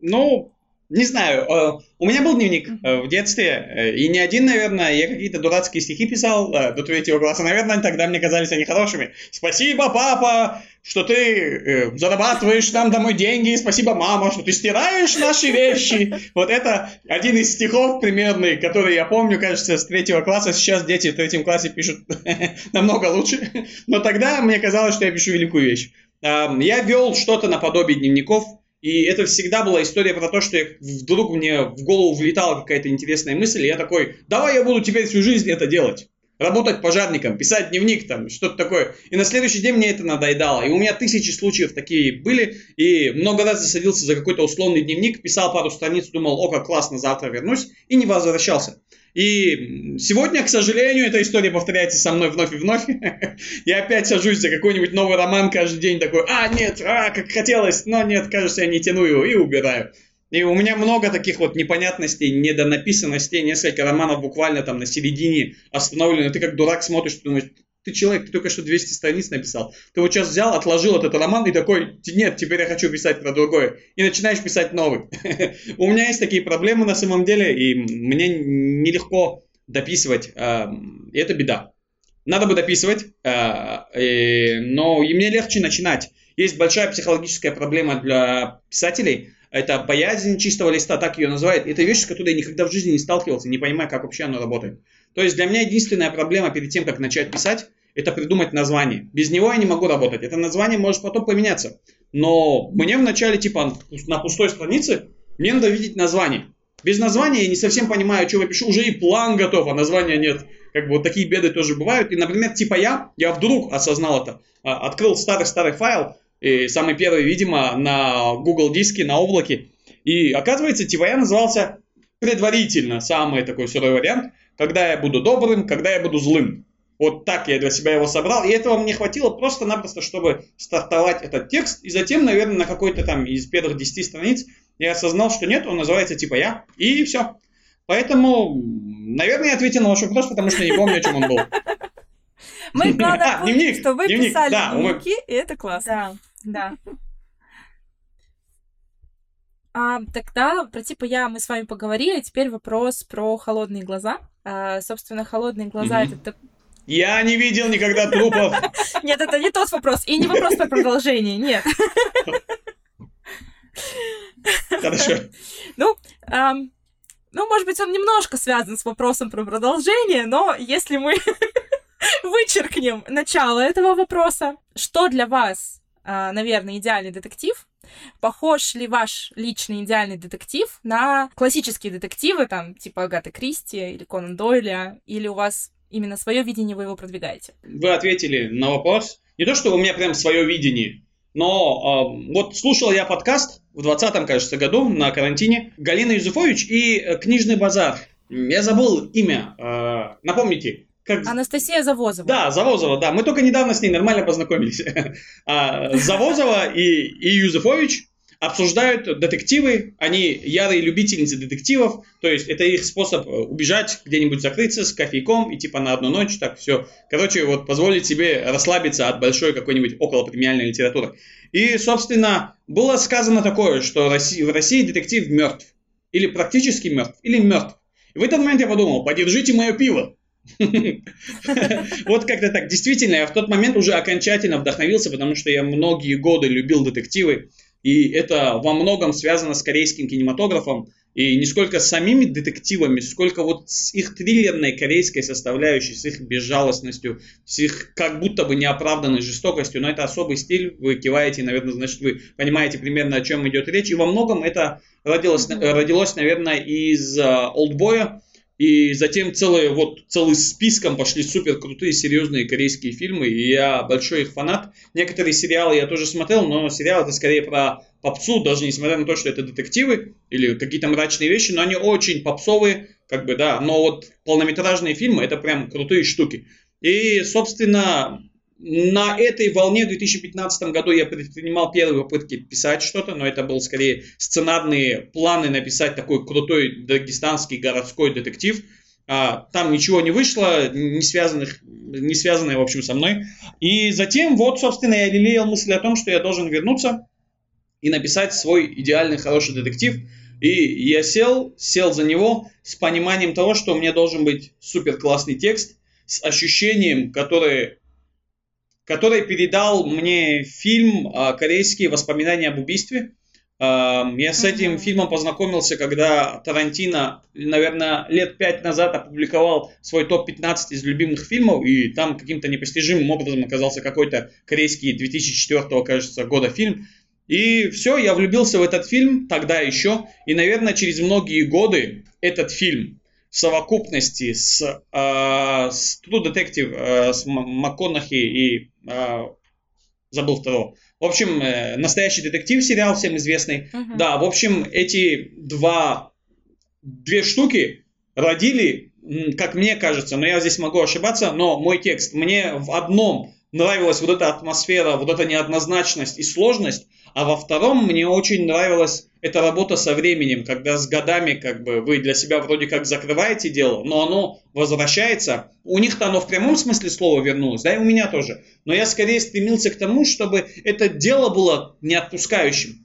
ну, не знаю, э, у меня был дневник э, в детстве, э, и не один, наверное, я какие-то дурацкие стихи писал до третьего класса, наверное, тогда мне казались они хорошими. Спасибо, папа, что ты зарабатываешь нам домой деньги, спасибо, мама, что ты стираешь наши вещи. Вот это один из стихов примерный, который я помню, кажется, с третьего класса. Сейчас дети в третьем классе пишут намного лучше, но тогда мне казалось, что я пишу великую вещь. Я вел что-то наподобие дневников, и это всегда была история про то, что я, вдруг мне в голову влетала какая-то интересная мысль, и я такой, давай я буду теперь всю жизнь это делать. Работать пожарником, писать дневник там, что-то такое. И на следующий день мне это надоедало. И у меня тысячи случаев такие были. И много раз засадился за какой-то условный дневник, писал пару страниц, думал, о, как классно, завтра вернусь. И не возвращался. И сегодня, к сожалению, эта история повторяется со мной вновь и вновь. Я опять сажусь за какой-нибудь новый роман каждый день, такой, а, нет, а, как хотелось, но нет, кажется, я не тяну его, и убираю. И у меня много таких вот непонятностей, недонаписанностей, несколько романов буквально там на середине остановлены. Ты как дурак смотришь, ты думаешь, ты человек, ты только что 200 страниц написал. Ты вот сейчас взял, отложил этот роман и такой, нет, теперь я хочу писать про другое. И начинаешь писать новый. У меня есть такие проблемы на самом деле, и мне нелегко дописывать. И это беда. Надо бы дописывать, а, но и мне легче начинать. Есть большая психологическая проблема для писателей. Это боязнь чистого листа, так ее называют. Это вещь, с которой я никогда в жизни не сталкивался, не понимаю, как вообще оно работает. То есть для меня единственная проблема перед тем, как начать писать, это придумать название. Без него я не могу работать. Это название может потом поменяться. Но мне вначале, типа, на пустой странице, мне надо видеть название. Без названия я не совсем понимаю, что я пишу. Уже и план готов, а названия нет. Как бы вот такие беды тоже бывают. И, например, типа я, я вдруг осознал это. А, открыл старый-старый файл, и самый первый, видимо, на Google диске, на облаке. И оказывается, типа я назывался предварительно, самый такой сырой вариант, когда я буду добрым, когда я буду злым. Вот так я для себя его собрал, и этого мне хватило просто-напросто, чтобы стартовать этот текст, и затем, наверное, на какой-то там из первых 10 страниц я осознал, что нет, он называется типа «Я», и все. Поэтому, наверное, я ответил на ваш вопрос, потому что не помню, о чем он был. Мы, главное, а, дневник, что вы дневник, писали да, дневники, и это классно. Да, да. А, тогда про типа я мы с вами поговорили, теперь вопрос про холодные глаза. А, собственно, холодные глаза mm-hmm. это я не видел никогда трупов. Нет, это не тот вопрос. И не вопрос про продолжение, нет. Хорошо. Ну, эм, ну, может быть, он немножко связан с вопросом про продолжение, но если мы вычеркнем начало этого вопроса, что для вас, э, наверное, идеальный детектив? Похож ли ваш личный идеальный детектив на классические детективы, там, типа Агаты Кристи или Конан Дойля, или у вас именно свое видение вы его продвигаете? Вы ответили на вопрос. Не то, что у меня прям свое видение, но э, вот слушал я подкаст в 2020, кажется, году на карантине Галина Юзефович и э, Книжный базар. Я забыл имя. Э, напомните. Как... Анастасия Завозова. Да, Завозова, да. Мы только недавно с ней нормально познакомились. А, Завозова и, и Юзефович обсуждают детективы, они ярые любительницы детективов, то есть это их способ э, убежать, где-нибудь закрыться с кофейком и типа на одну ночь, так все. Короче, вот позволить себе расслабиться от большой какой-нибудь околопремиальной литературы. И, собственно, было сказано такое, что в России детектив мертв. Или практически мертв, или мертв. И в этот момент я подумал, подержите мое пиво. Вот как-то так. Действительно, я в тот момент уже окончательно вдохновился, потому что я многие годы любил детективы. И это во многом связано с корейским кинематографом. И не сколько с самими детективами, сколько вот с их триллерной корейской составляющей, с их безжалостностью, с их как будто бы неоправданной жестокостью. Но это особый стиль, вы киваете, наверное, значит, вы понимаете примерно, о чем идет речь. И во многом это родилось, родилось наверное, из «Олдбоя», и затем целый, вот, целый списком пошли супер крутые, серьезные корейские фильмы. И я большой их фанат. Некоторые сериалы я тоже смотрел, но сериал это скорее про попсу, даже несмотря на то, что это детективы или какие-то мрачные вещи, но они очень попсовые, как бы, да. Но вот полнометражные фильмы это прям крутые штуки. И, собственно, на этой волне в 2015 году я предпринимал первые попытки писать что-то, но это был скорее сценарные планы написать такой крутой дагестанский городской детектив. А, там ничего не вышло, не, связанных, не связанное, в общем, со мной. И затем, вот, собственно, я лелеял мысль о том, что я должен вернуться и написать свой идеальный хороший детектив. И я сел, сел за него с пониманием того, что у меня должен быть супер классный текст, с ощущением, которое, которое передал мне фильм а, «Корейские воспоминания об убийстве». Я с этим фильмом познакомился, когда Тарантино, наверное, лет пять назад опубликовал свой топ-15 из любимых фильмов, и там каким-то непостижимым образом оказался какой-то корейский 2004, кажется, года фильм. И все, я влюбился в этот фильм тогда еще, и, наверное, через многие годы этот фильм совокупности с, э, с True Detective, э, с МакКонахи и э, забыл второго, в общем, э, настоящий детектив сериал всем известный. Uh-huh. Да, в общем, эти два, две штуки родили, как мне кажется, но я здесь могу ошибаться, но мой текст, мне в одном нравилась вот эта атмосфера, вот эта неоднозначность и сложность, а во втором мне очень нравилась эта работа со временем, когда с годами как бы вы для себя вроде как закрываете дело, но оно возвращается. У них-то оно в прямом смысле слова вернулось, да, и у меня тоже. Но я скорее стремился к тому, чтобы это дело было не отпускающим.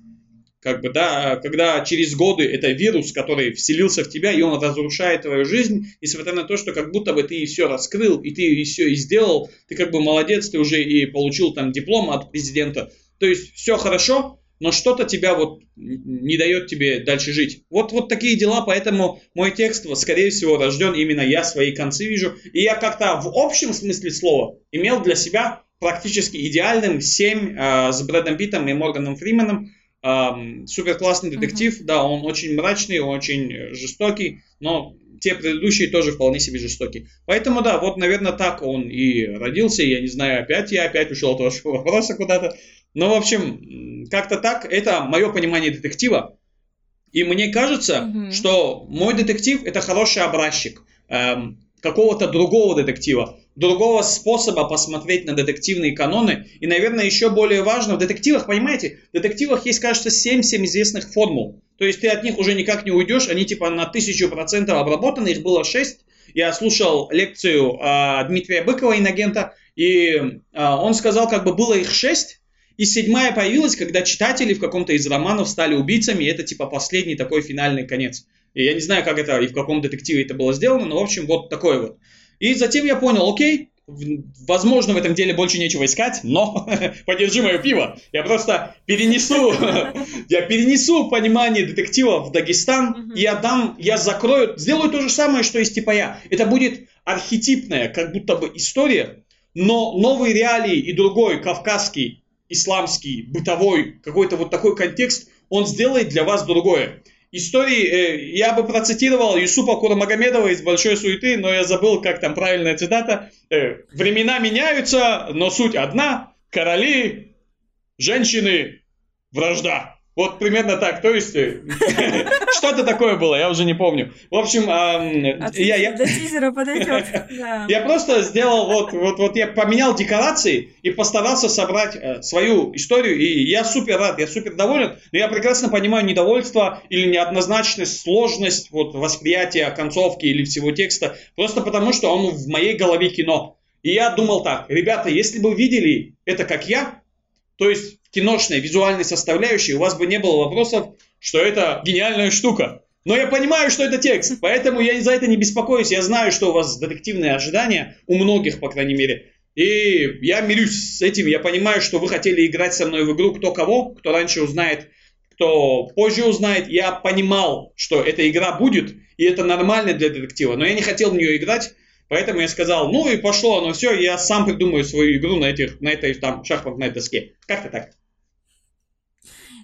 Как бы, да, когда через годы это вирус, который вселился в тебя, и он разрушает твою жизнь, несмотря на то, что как будто бы ты и все раскрыл, и ты и все и сделал, ты как бы молодец, ты уже и получил там диплом от президента, то есть все хорошо, но что-то тебя вот не дает тебе дальше жить. Вот, вот такие дела, поэтому мой текст, скорее всего, рожден именно я свои концы вижу. И я как-то в общем смысле слова имел для себя практически идеальным 7 э, с Брэдом Питтом и Морганом Фрименом. Э, супер классный детектив, uh-huh. да, он очень мрачный, очень жестокий, но те предыдущие тоже вполне себе жестокие. Поэтому да, вот, наверное, так он и родился. Я не знаю, опять я опять ушел от вашего вопроса куда-то. Но, в общем, как-то так, это мое понимание детектива. И мне кажется, угу. что мой детектив это хороший образчик эм, какого-то другого детектива, другого способа посмотреть на детективные каноны. И, наверное, еще более важно, в детективах, понимаете, в детективах есть, кажется, 7-7 известных формул. То есть ты от них уже никак не уйдешь, они типа на тысячу процентов обработаны, их было 6. Я слушал лекцию э, Дмитрия Быкова, инагента, и э, он сказал, как бы было их 6, и седьмая появилась, когда читатели в каком-то из романов стали убийцами, и это типа последний такой финальный конец. И я не знаю, как это и в каком детективе это было сделано, но в общем вот такое вот. И затем я понял, окей, возможно в этом деле больше нечего искать, но подержи мое пиво. Я просто перенесу, я перенесу понимание детектива в Дагестан, и я дам, я закрою, сделаю то же самое, что и типа я. Это будет архетипная, как будто бы история, но новые реалии и другой кавказский исламский, бытовой, какой-то вот такой контекст, он сделает для вас другое. Истории, э, я бы процитировал Юсупа Курамагомедова из «Большой суеты», но я забыл, как там правильная цитата. Э, «Времена меняются, но суть одна. Короли, женщины, вражда». Вот примерно так. То есть э, что-то такое было, я уже не помню. В общем, я, я, до тизера подойдет. Я просто сделал вот, вот, вот я поменял декорации и постарался собрать э, свою историю. И я супер рад, я супер доволен. Но я прекрасно понимаю недовольство или неоднозначность, сложность вот, восприятия концовки или всего текста. Просто потому, что он в моей голове кино. И я думал так, ребята, если бы видели это как я, то есть киношной, визуальной составляющей, у вас бы не было вопросов, что это гениальная штука. Но я понимаю, что это текст, поэтому я за это не беспокоюсь. Я знаю, что у вас детективные ожидания, у многих, по крайней мере. И я мирюсь с этим. Я понимаю, что вы хотели играть со мной в игру кто кого, кто раньше узнает, кто позже узнает. Я понимал, что эта игра будет, и это нормально для детектива. Но я не хотел в нее играть, Поэтому я сказал, ну и пошло оно все, я сам придумаю свою игру на, этих, на этой там шахматной доске. Как-то так.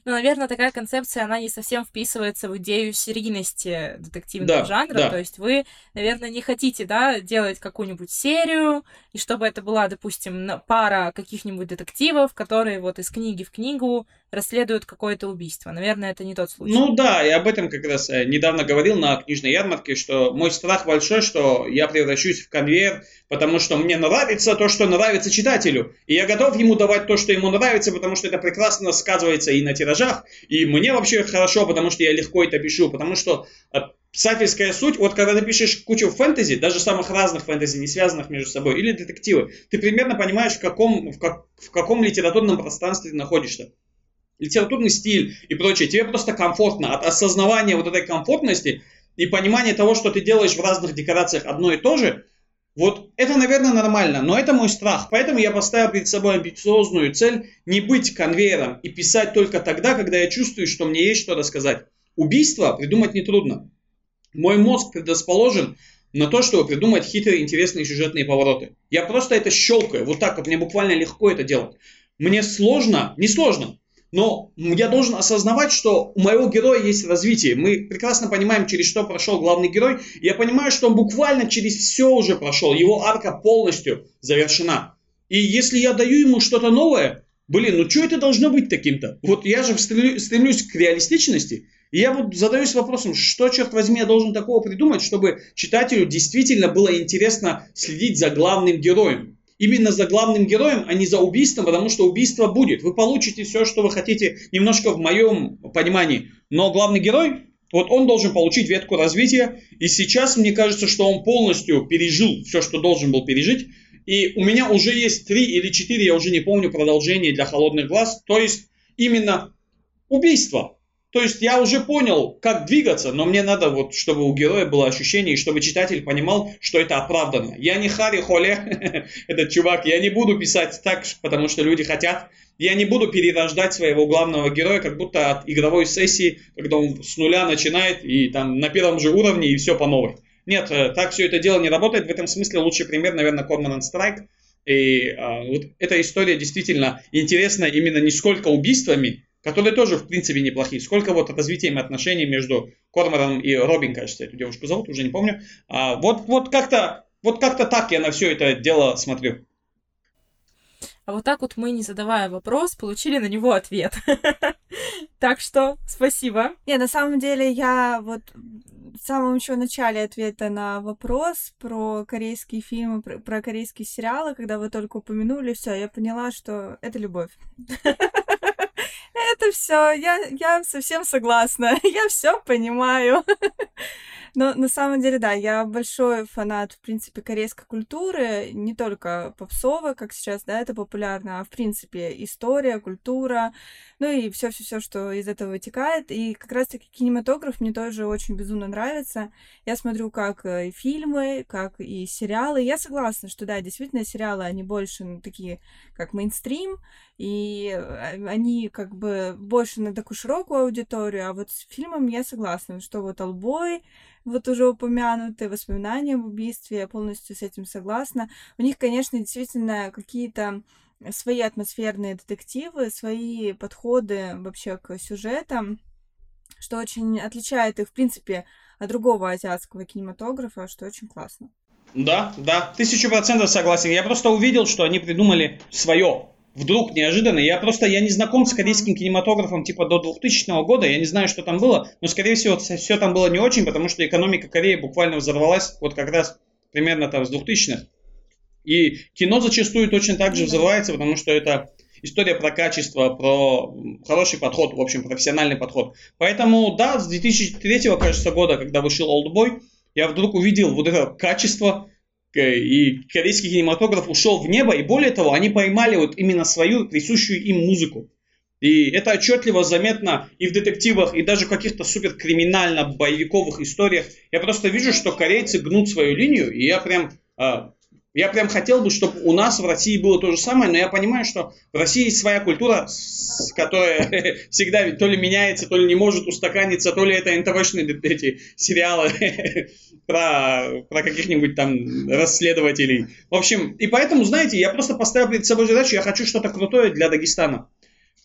Ну, наверное, такая концепция, она не совсем вписывается в идею серийности детективного да, жанра. Да. То есть вы, наверное, не хотите, да, делать какую-нибудь серию, и чтобы это была, допустим, пара каких-нибудь детективов, которые вот из книги в книгу расследуют какое-то убийство. Наверное, это не тот случай. Ну да, я об этом как раз э, недавно говорил на книжной ярмарке, что мой страх большой, что я превращусь в конвейер, потому что мне нравится то, что нравится читателю. И я готов ему давать то, что ему нравится, потому что это прекрасно сказывается и на тиражах, и мне вообще хорошо, потому что я легко это пишу, потому что э, писательская суть, вот когда ты пишешь кучу фэнтези, даже самых разных фэнтези, не связанных между собой, или детективы, ты примерно понимаешь, в каком, в как, в каком литературном пространстве ты находишься. Литературный стиль и прочее, тебе просто комфортно. От осознавания вот этой комфортности и понимания того, что ты делаешь в разных декорациях одно и то же, вот это, наверное, нормально, но это мой страх. Поэтому я поставил перед собой амбициозную цель не быть конвейером и писать только тогда, когда я чувствую, что мне есть что рассказать. Убийство придумать нетрудно. Мой мозг предрасположен на то, чтобы придумать хитрые, интересные сюжетные повороты. Я просто это щелкаю, вот так вот, мне буквально легко это делать. Мне сложно, не сложно, но я должен осознавать, что у моего героя есть развитие. Мы прекрасно понимаем, через что прошел главный герой. Я понимаю, что он буквально через все уже прошел. Его арка полностью завершена. И если я даю ему что-то новое, блин, ну что это должно быть таким-то? Вот я же стремлюсь к реалистичности. И я вот задаюсь вопросом, что, черт возьми, я должен такого придумать, чтобы читателю действительно было интересно следить за главным героем именно за главным героем, а не за убийством, потому что убийство будет. Вы получите все, что вы хотите, немножко в моем понимании. Но главный герой, вот он должен получить ветку развития. И сейчас мне кажется, что он полностью пережил все, что должен был пережить. И у меня уже есть три или четыре, я уже не помню, продолжения для холодных глаз. То есть именно убийство. То есть я уже понял, как двигаться, но мне надо, вот, чтобы у героя было ощущение, и чтобы читатель понимал, что это оправданно. Я не Хари Холе, этот чувак, я не буду писать так, потому что люди хотят. Я не буду перерождать своего главного героя, как будто от игровой сессии, когда он с нуля начинает, и там на первом же уровне, и все по новой. Нет, э, так все это дело не работает. В этом смысле лучший пример, наверное, Cormoran Strike. И а, вот эта история действительно интересна именно не сколько убийствами, которые тоже, в принципе, неплохие. Сколько вот развитием отношений между Кормораном и Робин, кажется, эту девушку зовут, уже не помню. А, вот, вот как-то вот как-то так я на все это дело смотрю. А вот так вот мы, не задавая вопрос, получили на него ответ. Так что спасибо. Не, на самом деле я вот в самом еще начале ответа на вопрос про корейские фильмы, про, про корейские сериалы, когда вы только упомянули, все, я поняла, что это любовь. Это все, я, я совсем согласна, я все понимаю. Но на самом деле, да, я большой фанат, в принципе, корейской культуры, не только попсовой, как сейчас, да, это популярно, а в принципе история, культура, ну и все, все, все, что из этого вытекает. И как раз-таки кинематограф мне тоже очень безумно нравится. Я смотрю как и фильмы, как и сериалы. Я согласна, что да, действительно сериалы они больше ну, такие, как мейнстрим, и а, они как бы больше на такую широкую аудиторию, а вот с фильмом я согласна, что вот Албой, вот уже упомянутые воспоминания об убийстве, я полностью с этим согласна. У них, конечно, действительно какие-то свои атмосферные детективы, свои подходы вообще к сюжетам, что очень отличает их, в принципе, от другого азиатского кинематографа, что очень классно. Да, да, тысячу процентов согласен. Я просто увидел, что они придумали свое. Вдруг неожиданно. Я просто я не знаком с корейским кинематографом типа до 2000 года. Я не знаю, что там было. Но, скорее всего, все там было не очень, потому что экономика Кореи буквально взорвалась вот как раз примерно там с 2000-х. И кино зачастую точно так же взрывается, потому что это история про качество, про хороший подход, в общем, профессиональный подход. Поэтому, да, с 2003, кажется, года, когда вышел Oldboy, я вдруг увидел вот это качество, и корейский кинематограф ушел в небо, и более того, они поймали вот именно свою присущую им музыку. И это отчетливо заметно и в детективах, и даже в каких-то суперкриминально-боевиковых историях. Я просто вижу, что корейцы гнут свою линию, и я прям а, я прям хотел бы, чтобы у нас в России было то же самое, но я понимаю, что в России своя культура, которая всегда то ли меняется, то ли не может устаканиться, то ли это НТВшные эти сериалы про, про каких-нибудь там расследователей. В общем, и поэтому, знаете, я просто поставил перед собой задачу, я хочу что-то крутое для Дагестана.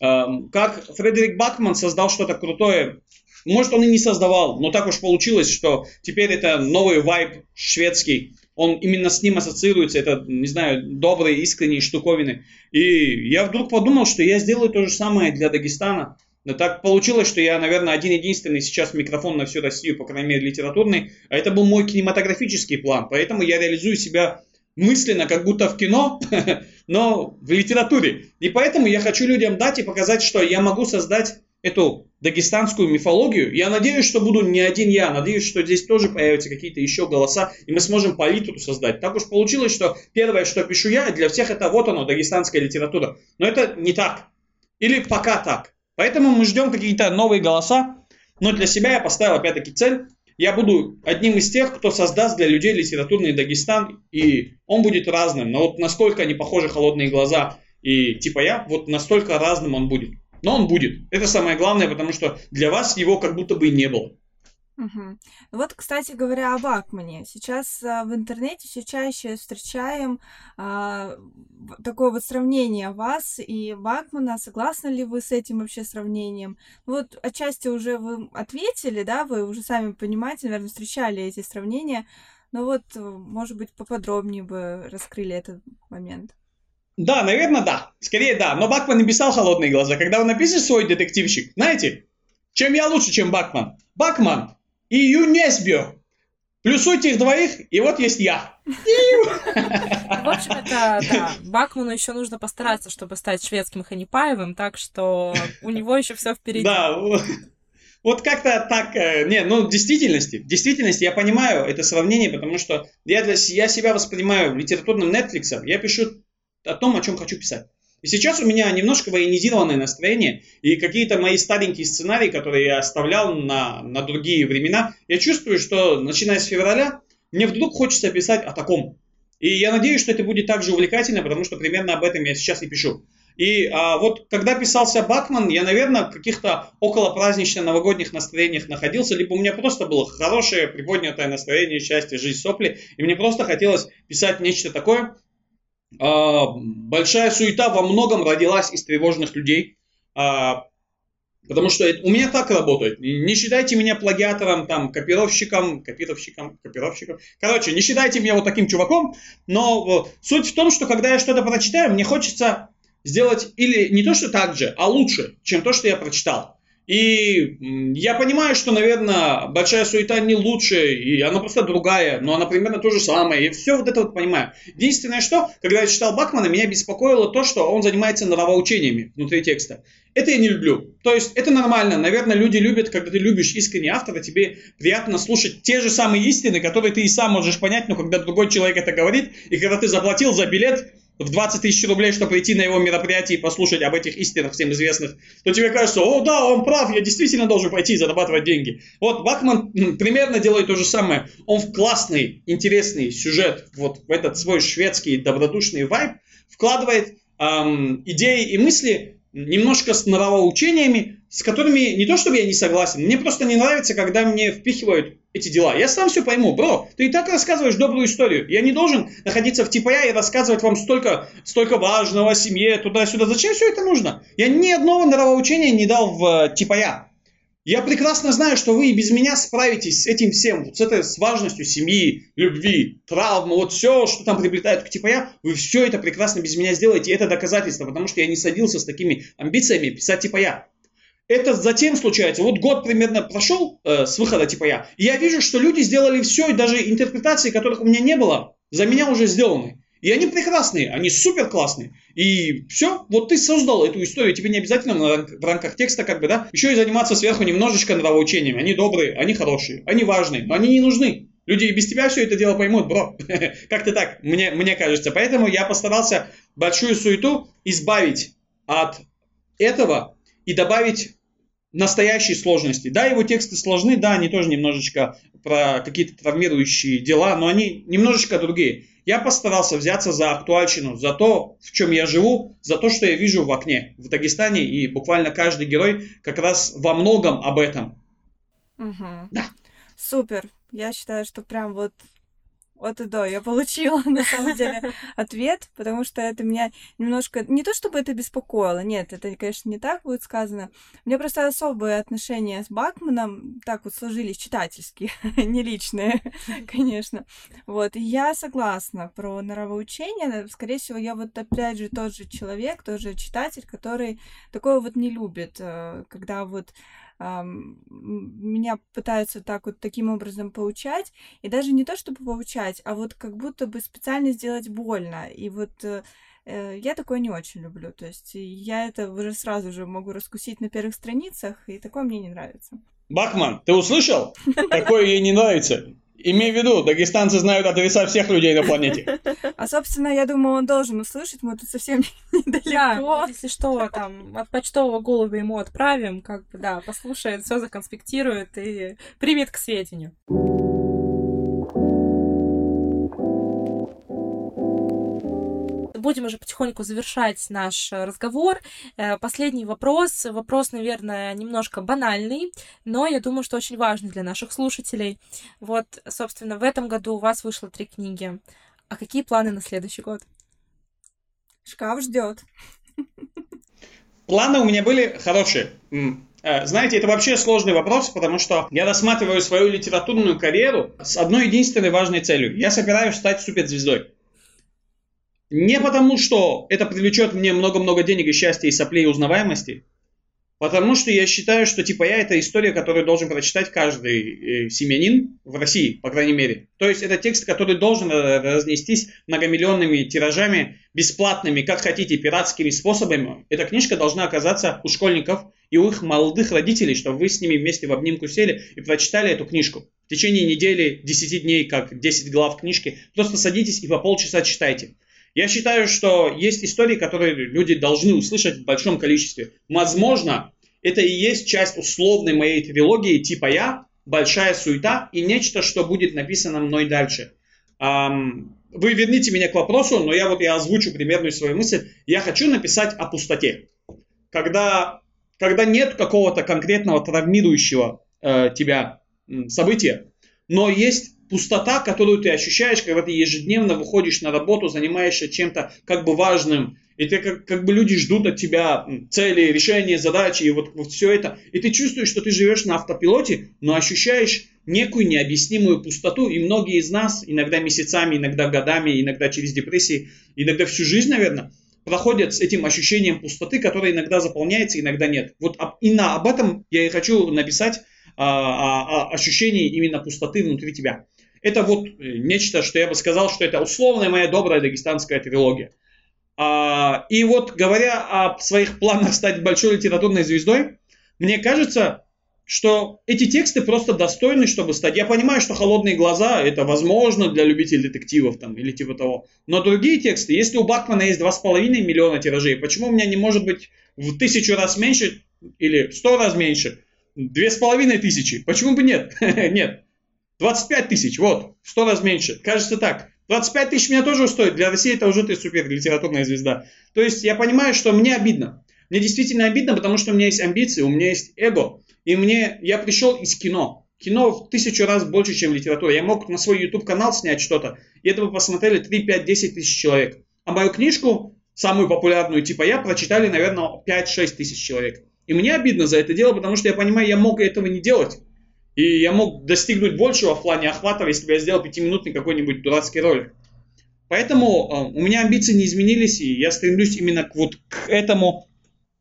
Эм, как Фредерик Бакман создал что-то крутое может, он и не создавал, но так уж получилось, что теперь это новый вайб шведский он именно с ним ассоциируется, это, не знаю, добрые, искренние штуковины. И я вдруг подумал, что я сделаю то же самое для Дагестана. Но так получилось, что я, наверное, один-единственный сейчас микрофон на всю Россию, по крайней мере, литературный. А это был мой кинематографический план. Поэтому я реализую себя мысленно, как будто в кино, но в литературе. И поэтому я хочу людям дать и показать, что я могу создать эту дагестанскую мифологию. Я надеюсь, что буду не один я. Надеюсь, что здесь тоже появятся какие-то еще голоса, и мы сможем палитру создать. Так уж получилось, что первое, что пишу я, для всех это вот оно, дагестанская литература. Но это не так. Или пока так. Поэтому мы ждем какие-то новые голоса, но для себя я поставил опять-таки цель. Я буду одним из тех, кто создаст для людей литературный Дагестан, и он будет разным. Но вот насколько они похожи холодные глаза и типа я, вот настолько разным он будет. Но он будет. Это самое главное, потому что для вас его как будто бы и не было. Угу. Вот, кстати говоря, об Акмане. Сейчас а, в интернете все чаще встречаем а, такое вот сравнение вас и Бакмана. Согласны ли вы с этим вообще сравнением? Вот отчасти уже вы ответили, да, вы уже сами понимаете, наверное, встречали эти сравнения. Но вот, может быть, поподробнее бы раскрыли этот момент. Да, наверное, да. Скорее, да. Но Бакман не писал «Холодные глаза». Когда он напишет свой детективщик, знаете, чем я лучше, чем Бакман? Бакман и Юнесбио. Плюсуйте их двоих, и вот есть я. В общем, это, да, Бакману еще нужно постараться, чтобы стать шведским Ханипаевым, так что у него еще все впереди. Да, вот как-то так, э, не, ну, в действительности, в действительности я понимаю это сравнение, потому что я, для, я себя воспринимаю литературным Netflix, я пишу о том, о чем хочу писать. И сейчас у меня немножко военизированное настроение, и какие-то мои старенькие сценарии, которые я оставлял на, на другие времена, я чувствую, что начиная с февраля, мне вдруг хочется писать о таком. И я надеюсь, что это будет также увлекательно, потому что примерно об этом я сейчас и пишу. И а, вот когда писался Бакман, я, наверное, в каких-то около празднично-новогодних настроениях находился, либо у меня просто было хорошее, приподнятое настроение, счастье, жизнь, сопли, и мне просто хотелось писать нечто такое, большая суета во многом родилась из тревожных людей, а, потому что у меня так работает. Не считайте меня плагиатором, там, копировщиком, копировщиком, копировщиком. Короче, не считайте меня вот таким чуваком, но суть в том, что когда я что-то прочитаю, мне хочется сделать или не то, что так же, а лучше, чем то, что я прочитал. И я понимаю, что, наверное, большая суета не лучше, и она просто другая, но она примерно то же самое, и все вот это вот понимаю. Единственное, что, когда я читал Бакмана, меня беспокоило то, что он занимается нравоучениями внутри текста. Это я не люблю. То есть это нормально. Наверное, люди любят, когда ты любишь искренне автора, тебе приятно слушать те же самые истины, которые ты и сам можешь понять, но когда другой человек это говорит, и когда ты заплатил за билет, в 20 тысяч рублей, чтобы прийти на его мероприятие и послушать об этих истинах всем известных, то тебе кажется, о да, он прав, я действительно должен пойти и зарабатывать деньги. Вот Бакман примерно делает то же самое. Он в классный, интересный сюжет, вот в этот свой шведский добродушный вайб, вкладывает эм, идеи и мысли немножко с нравоучениями, с которыми не то чтобы я не согласен, мне просто не нравится, когда мне впихивают эти дела. Я сам все пойму. Бро, ты и так рассказываешь добрую историю. Я не должен находиться в типа я и рассказывать вам столько, столько важного о семье, туда-сюда. Зачем все это нужно? Я ни одного нравоучения не дал в э, типа я. Я прекрасно знаю, что вы и без меня справитесь с этим всем, вот с этой с важностью семьи, любви, травмы, вот все, что там приплетают к типа я, вы все это прекрасно без меня сделаете, это доказательство, потому что я не садился с такими амбициями писать типа я. Это затем случается. Вот год примерно прошел э, с выхода типа я, и я вижу, что люди сделали все, и даже интерпретации, которых у меня не было, за меня уже сделаны. И они прекрасные, они супер классные. И все, вот ты создал эту историю, тебе не обязательно в рамках текста как бы, да, еще и заниматься сверху немножечко нравоучениями. Они добрые, они хорошие, они важные, но они не нужны. Люди без тебя все это дело поймут, бро. Как-то так, мне, мне кажется. Поэтому я постарался большую суету избавить от этого и добавить настоящие сложности. Да, его тексты сложны, да, они тоже немножечко про какие-то травмирующие дела, но они немножечко другие. Я постарался взяться за актуальщину, за то, в чем я живу, за то, что я вижу в окне в Дагестане, и буквально каждый герой как раз во многом об этом. Угу. Да. Супер. Я считаю, что прям вот вот и да, я получила на самом деле ответ, потому что это меня немножко... Не то чтобы это беспокоило, нет, это, конечно, не так будет сказано. У меня просто особые отношения с Бакманом так вот сложились, читательские, не личные, конечно. Вот, и я согласна про нравоучение. Скорее всего, я вот опять же тот же человек, тот же читатель, который такое вот не любит, э, когда вот меня пытаются так вот таким образом поучать, и даже не то, чтобы поучать, а вот как будто бы специально сделать больно. И вот э, э, я такое не очень люблю. То есть я это уже сразу же могу раскусить на первых страницах, и такое мне не нравится. Бахман, ты услышал? Такое ей не нравится. Имей в виду, дагестанцы знают адреса всех людей на планете. А, собственно, я думаю, он должен услышать, мы тут совсем недалеко. Да, если что, там, от почтового голубя ему отправим, как бы, да, послушает, все законспектирует и примет к сведению. Будем уже потихоньку завершать наш э, разговор. Э, последний вопрос. Вопрос, наверное, немножко банальный, но я думаю, что очень важный для наших слушателей. Вот, собственно, в этом году у вас вышло три книги. А какие планы на следующий год? Шкаф ждет. Планы у меня были хорошие. Э, знаете, это вообще сложный вопрос, потому что я рассматриваю свою литературную карьеру с одной единственной важной целью. Я собираюсь стать суперзвездой. Не потому, что это привлечет мне много-много денег и счастья и соплей и узнаваемости, потому что я считаю, что типа я это история, которую должен прочитать каждый э, семьянин в России, по крайней мере. То есть это текст, который должен разнестись многомиллионными тиражами, бесплатными, как хотите, пиратскими способами. Эта книжка должна оказаться у школьников и у их молодых родителей, чтобы вы с ними вместе в обнимку сели и прочитали эту книжку. В течение недели, 10 дней, как 10 глав книжки, просто садитесь и по полчаса читайте. Я считаю, что есть истории, которые люди должны услышать в большом количестве. Возможно, это и есть часть условной моей трилогии типа «Я», «Большая суета» и нечто, что будет написано мной дальше. Вы верните меня к вопросу, но я вот я озвучу примерную свою мысль. Я хочу написать о пустоте. Когда, когда нет какого-то конкретного травмирующего э, тебя события, но есть пустота, которую ты ощущаешь, когда ты ежедневно выходишь на работу, занимаешься чем-то как бы важным, и ты как, как бы люди ждут от тебя цели, решения задачи, и вот, вот все это. И ты чувствуешь, что ты живешь на автопилоте, но ощущаешь некую необъяснимую пустоту. И многие из нас, иногда месяцами, иногда годами, иногда через депрессии, иногда всю жизнь, наверное, проходят с этим ощущением пустоты, которое иногда заполняется, иногда нет. Вот именно об этом я и хочу написать, а, а, ощущение именно пустоты внутри тебя. Это вот э, нечто, что я бы сказал, что это условная моя добрая дагестанская трилогия. А, и вот говоря о своих планах стать большой литературной звездой, мне кажется, что эти тексты просто достойны, чтобы стать. Я понимаю, что холодные глаза это возможно для любителей детективов там или типа того. Но другие тексты, если у Бакмана есть 2,5 миллиона тиражей, почему у меня не может быть в тысячу раз меньше или сто раз меньше? Две с половиной тысячи. Почему бы нет? нет. 25 тысяч, вот, в 100 раз меньше. Кажется так. 25 тысяч меня тоже стоит. Для России это уже ты супер литературная звезда. То есть я понимаю, что мне обидно. Мне действительно обидно, потому что у меня есть амбиции, у меня есть эго. И мне, я пришел из кино. Кино в тысячу раз больше, чем литература. Я мог на свой YouTube канал снять что-то, и это бы посмотрели 3, 5, 10 тысяч человек. А мою книжку, самую популярную, типа я, прочитали, наверное, 5-6 тысяч человек. И мне обидно за это дело, потому что я понимаю, я мог этого не делать. И я мог достигнуть большего в плане охвата, если бы я сделал пятиминутный какой-нибудь дурацкий ролик. Поэтому э, у меня амбиции не изменились, и я стремлюсь именно к, вот к этому.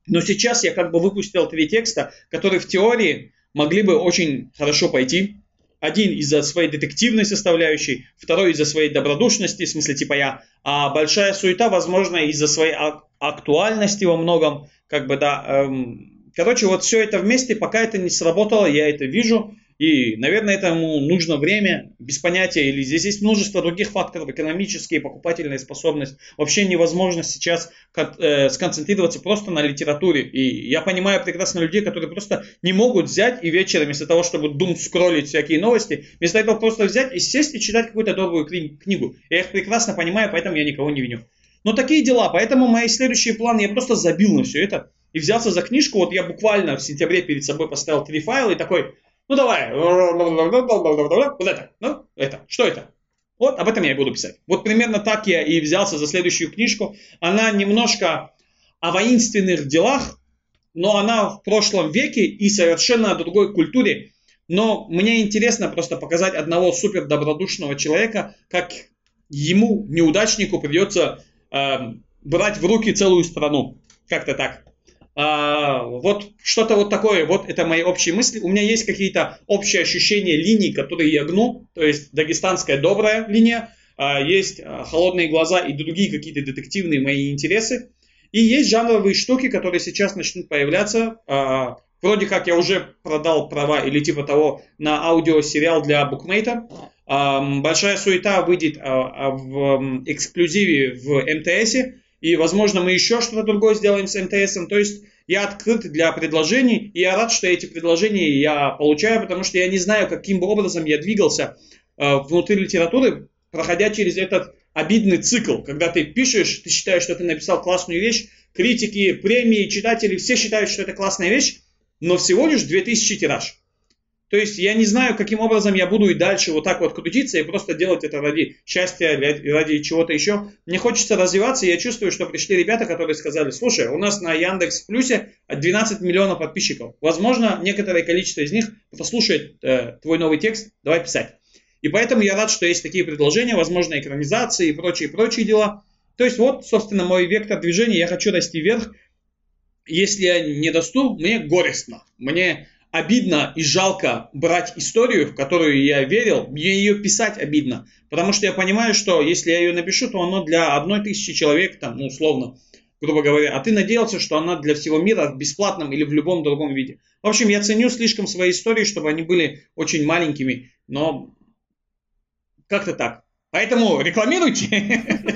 Но сейчас я как бы выпустил три текста, которые в теории могли бы очень хорошо пойти. Один из-за своей детективной составляющей, второй из-за своей добродушности, в смысле типа я, а большая суета, возможно, из-за своей актуальности во многом, как бы, да, эм, короче, вот все это вместе, пока это не сработало, я это вижу, и, наверное, этому нужно время, без понятия, или здесь есть множество других факторов, экономические, покупательная способность. Вообще невозможно сейчас э, сконцентрироваться просто на литературе. И я понимаю прекрасно людей, которые просто не могут взять и вечером, вместо того, чтобы дум скроллить всякие новости, вместо этого просто взять и сесть и читать какую-то добрую книгу. Я их прекрасно понимаю, поэтому я никого не виню. Но такие дела, поэтому мои следующие планы, я просто забил на все это и взялся за книжку. Вот я буквально в сентябре перед собой поставил три файла и такой, ну давай, вот это, ну это, что это? Вот об этом я и буду писать. Вот примерно так я и взялся за следующую книжку. Она немножко о воинственных делах, но она в прошлом веке и совершенно о другой культуре. Но мне интересно просто показать одного супер добродушного человека, как ему, неудачнику, придется э, брать в руки целую страну. Как-то так. А, вот что-то вот такое, вот это мои общие мысли. У меня есть какие-то общие ощущения линий, которые я гну, то есть дагестанская добрая линия, а, есть а, холодные глаза и другие какие-то детективные мои интересы. И есть жанровые штуки, которые сейчас начнут появляться. А, вроде как я уже продал права или типа того на аудиосериал для букмейта. большая суета выйдет а, в эксклюзиве в МТС, и, возможно, мы еще что-то другое сделаем с МТС. То есть я открыт для предложений, и я рад, что эти предложения я получаю, потому что я не знаю, каким образом я двигался внутри литературы, проходя через этот обидный цикл, когда ты пишешь, ты считаешь, что ты написал классную вещь, критики, премии, читатели, все считают, что это классная вещь, но всего лишь 2000 тираж. То есть я не знаю, каким образом я буду и дальше вот так вот крутиться и просто делать это ради счастья, ради чего-то еще. Мне хочется развиваться, и я чувствую, что пришли ребята, которые сказали, слушай, у нас на Яндекс Плюсе 12 миллионов подписчиков. Возможно, некоторое количество из них послушает э, твой новый текст, давай писать. И поэтому я рад, что есть такие предложения, возможно, экранизации и прочие-прочие дела. То есть вот, собственно, мой вектор движения, я хочу расти вверх. Если я не доступ, мне горестно. Мне обидно и жалко брать историю, в которую я верил, мне ее писать обидно. Потому что я понимаю, что если я ее напишу, то оно для одной тысячи человек, там, ну, условно, грубо говоря, а ты надеялся, что она для всего мира в бесплатном или в любом другом виде. В общем, я ценю слишком свои истории, чтобы они были очень маленькими, но как-то так. Поэтому рекламируйте.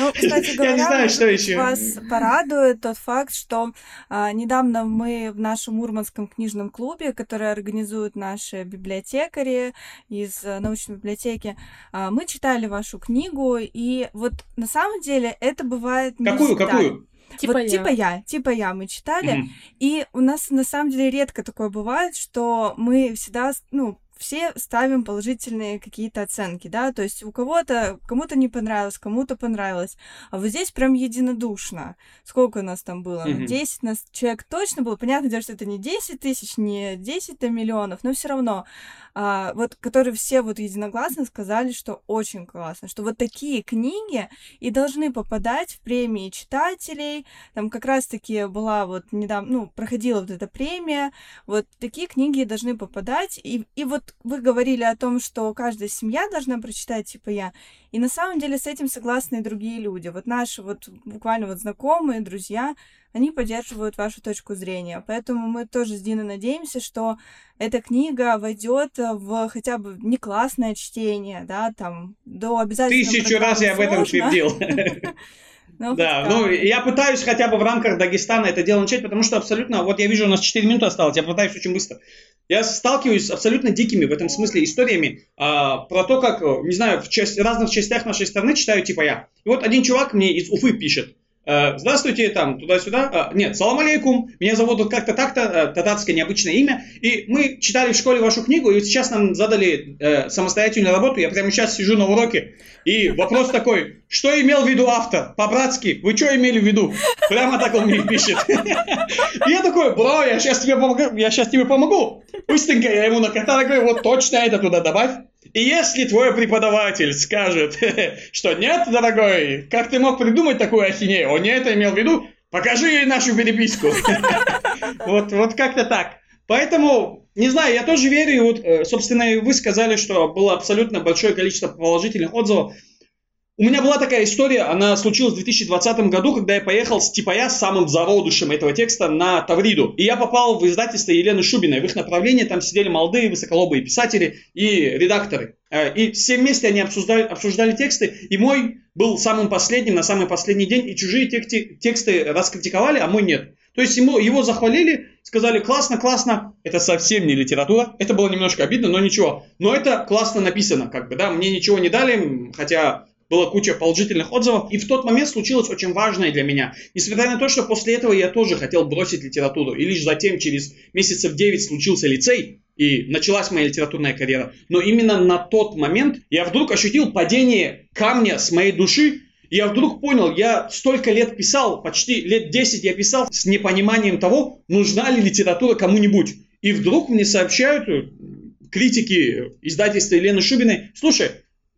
Ну, кстати говоря, Я не знаю, что еще. вас порадует тот факт, что а, недавно мы в нашем Мурманском книжном клубе, который организуют наши библиотекари из а, научной библиотеки, а, мы читали вашу книгу, и вот на самом деле это бывает не Какую, всегда. какую? Типа, вот, я. типа я, типа я мы читали, mm-hmm. и у нас на самом деле редко такое бывает, что мы всегда, ну, все ставим положительные какие-то оценки, да, то есть у кого-то, кому-то не понравилось, кому-то понравилось, а вот здесь прям единодушно. Сколько у нас там было? Mm-hmm. 10 нас человек точно было, понятно, что это не 10 тысяч, не 10 миллионов, но все равно а, вот, которые все вот единогласно сказали, что очень классно, что вот такие книги и должны попадать в премии читателей. Там как раз-таки была вот недавно, ну, проходила вот эта премия. Вот такие книги должны попадать. И, и вот вы говорили о том, что каждая семья должна прочитать, типа я. И на самом деле с этим согласны и другие люди. Вот наши вот буквально вот знакомые, друзья, они поддерживают вашу точку зрения. Поэтому мы тоже с Диной надеемся, что эта книга войдет в хотя бы не классное чтение, да, там, до обязательно. Тысячу раз я об этом твердил. Ну, да, ну я пытаюсь хотя бы в рамках Дагестана это дело начать, потому что абсолютно, вот я вижу, у нас 4 минуты осталось, я пытаюсь очень быстро. Я сталкиваюсь с абсолютно дикими в этом смысле историями а, про то, как, не знаю, в часть, разных частях нашей страны читаю типа я. И вот один чувак мне из Уфы пишет, Э, здравствуйте, там, туда-сюда. Э, нет, салам алейкум, меня зовут вот как-то так-то, э, татарское необычное имя. И мы читали в школе вашу книгу, и сейчас нам задали э, самостоятельную работу. Я прямо сейчас сижу на уроке. И вопрос такой, что имел в виду автор? По-братски, вы что имели в виду? Прямо так он мне пишет. И я такой, бро, я сейчас тебе помогу, я сейчас тебе помогу. Быстренько я ему накатал, говорю, вот точно это туда добавь. И если твой преподаватель скажет, что нет, дорогой, как ты мог придумать такую ахинею, он не это имел в виду, покажи нашу переписку. Вот, вот как-то так. Поэтому, не знаю, я тоже верю, вот, э, собственно, вы сказали, что было абсолютно большое количество положительных отзывов. У меня была такая история, она случилась в 2020 году, когда я поехал с типа я самым зародышем этого текста на Тавриду. И я попал в издательство Елены Шубиной. В их направлении там сидели молодые, высоколобые писатели и редакторы. Э, и все вместе они обсуждали, обсуждали тексты. И мой был самым последним на самый последний день. И чужие тексты, тексты раскритиковали, а мой нет. То есть ему, его захвалили, сказали классно, классно. Это совсем не литература. Это было немножко обидно, но ничего. Но это классно написано, как бы, да. Мне ничего не дали, хотя была куча положительных отзывов. И в тот момент случилось очень важное для меня. Несмотря на то, что после этого я тоже хотел бросить литературу. И лишь затем, через месяцев 9, случился лицей. И началась моя литературная карьера. Но именно на тот момент я вдруг ощутил падение камня с моей души. И я вдруг понял, я столько лет писал, почти лет 10 я писал с непониманием того, нужна ли литература кому-нибудь. И вдруг мне сообщают э, критики издательства Елены Шубиной, слушай,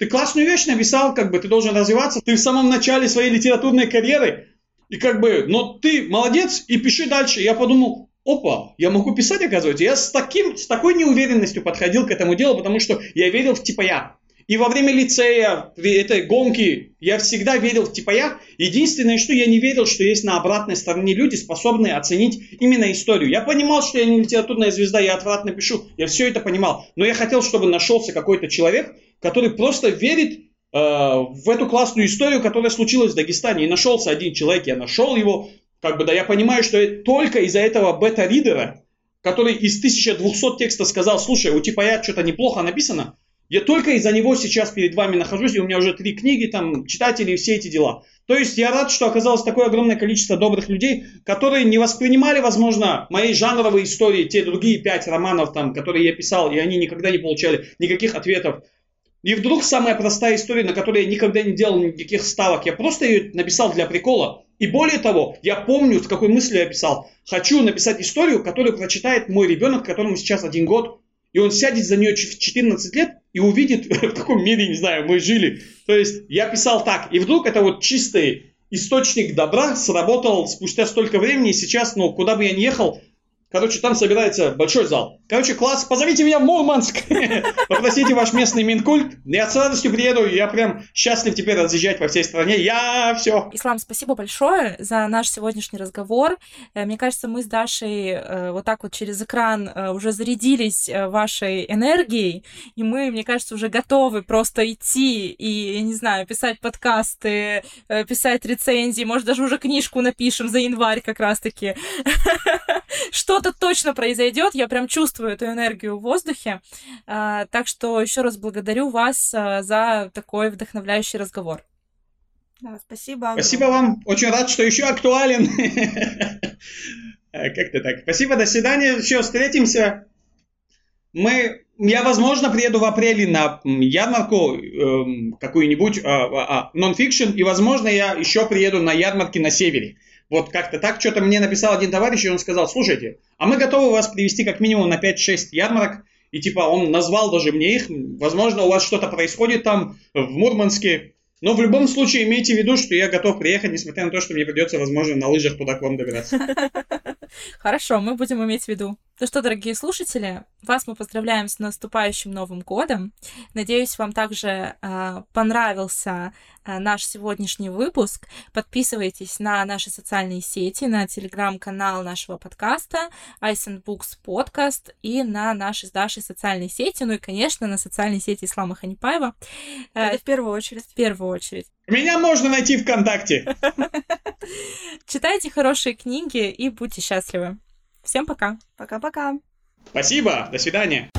ты классную вещь написал, как бы ты должен развиваться, ты в самом начале своей литературной карьеры, и как бы, но ты молодец и пиши дальше. Я подумал, опа, я могу писать, оказывается. Я с, таким, с такой неуверенностью подходил к этому делу, потому что я верил в типа я. И во время лицея, этой гонки, я всегда верил, типа я, единственное, что я не верил, что есть на обратной стороне люди, способные оценить именно историю. Я понимал, что я не литературная звезда, я отвратно пишу, я все это понимал. Но я хотел, чтобы нашелся какой-то человек, который просто верит э, в эту классную историю, которая случилась в Дагестане. И нашелся один человек, я нашел его, как бы, да, я понимаю, что только из-за этого бета-ридера, который из 1200 текстов сказал, слушай, у типа что-то неплохо написано, я только из-за него сейчас перед вами нахожусь, и у меня уже три книги, там, читатели и все эти дела. То есть я рад, что оказалось такое огромное количество добрых людей, которые не воспринимали, возможно, мои жанровые истории, те другие пять романов, там, которые я писал, и они никогда не получали никаких ответов. И вдруг самая простая история, на которой я никогда не делал никаких ставок, я просто ее написал для прикола. И более того, я помню, с какой мыслью я писал. Хочу написать историю, которую прочитает мой ребенок, которому сейчас один год, и он сядет за нее в 14 лет и увидит, в каком мире, не знаю, мы жили. То есть я писал так, и вдруг это вот чистый источник добра сработал спустя столько времени, и сейчас, ну, куда бы я ни ехал, Короче, там собирается большой зал. Короче, класс, позовите меня в Мурманск. Попросите ваш местный Минкульт. Я с радостью приеду. Я прям счастлив теперь разъезжать по всей стране. Я все. Ислам, спасибо большое за наш сегодняшний разговор. Э, мне кажется, мы с Дашей э, вот так вот через экран э, уже зарядились вашей энергией. И мы, мне кажется, уже готовы просто идти и, я не знаю, писать подкасты, писать рецензии. Может, даже уже книжку напишем за январь как раз-таки. Что что-то точно произойдет, я прям чувствую эту энергию в воздухе. А, так что еще раз благодарю вас а, за такой вдохновляющий разговор. Да, спасибо. Спасибо вам. Очень рад, что еще актуален. Как-то так. Спасибо, до свидания. Еще встретимся. Мы, я, возможно, приеду в апреле на ярмарку э, какую-нибудь э, э, нон-фикшн, и, возможно, я еще приеду на ярмарки на севере. Вот как-то так что-то мне написал один товарищ, и он сказал, слушайте, а мы готовы вас привести как минимум на 5-6 ярмарок, и типа он назвал даже мне их, возможно, у вас что-то происходит там в Мурманске, но в любом случае имейте в виду, что я готов приехать, несмотря на то, что мне придется, возможно, на лыжах туда к вам добираться. Хорошо, мы будем иметь в виду. Ну что, дорогие слушатели, вас мы поздравляем с наступающим Новым годом. Надеюсь, вам также э, понравился э, наш сегодняшний выпуск. Подписывайтесь на наши социальные сети, на телеграм-канал нашего подкаста Ice Books Podcast и на наши с Дашей социальные сети, ну и, конечно, на социальные сети Ислама Ханипаева. Э, Это в первую очередь. В первую очередь. Меня можно найти ВКонтакте. Читайте хорошие книги и будьте счастливы. Всем пока. Пока-пока. Спасибо. До свидания.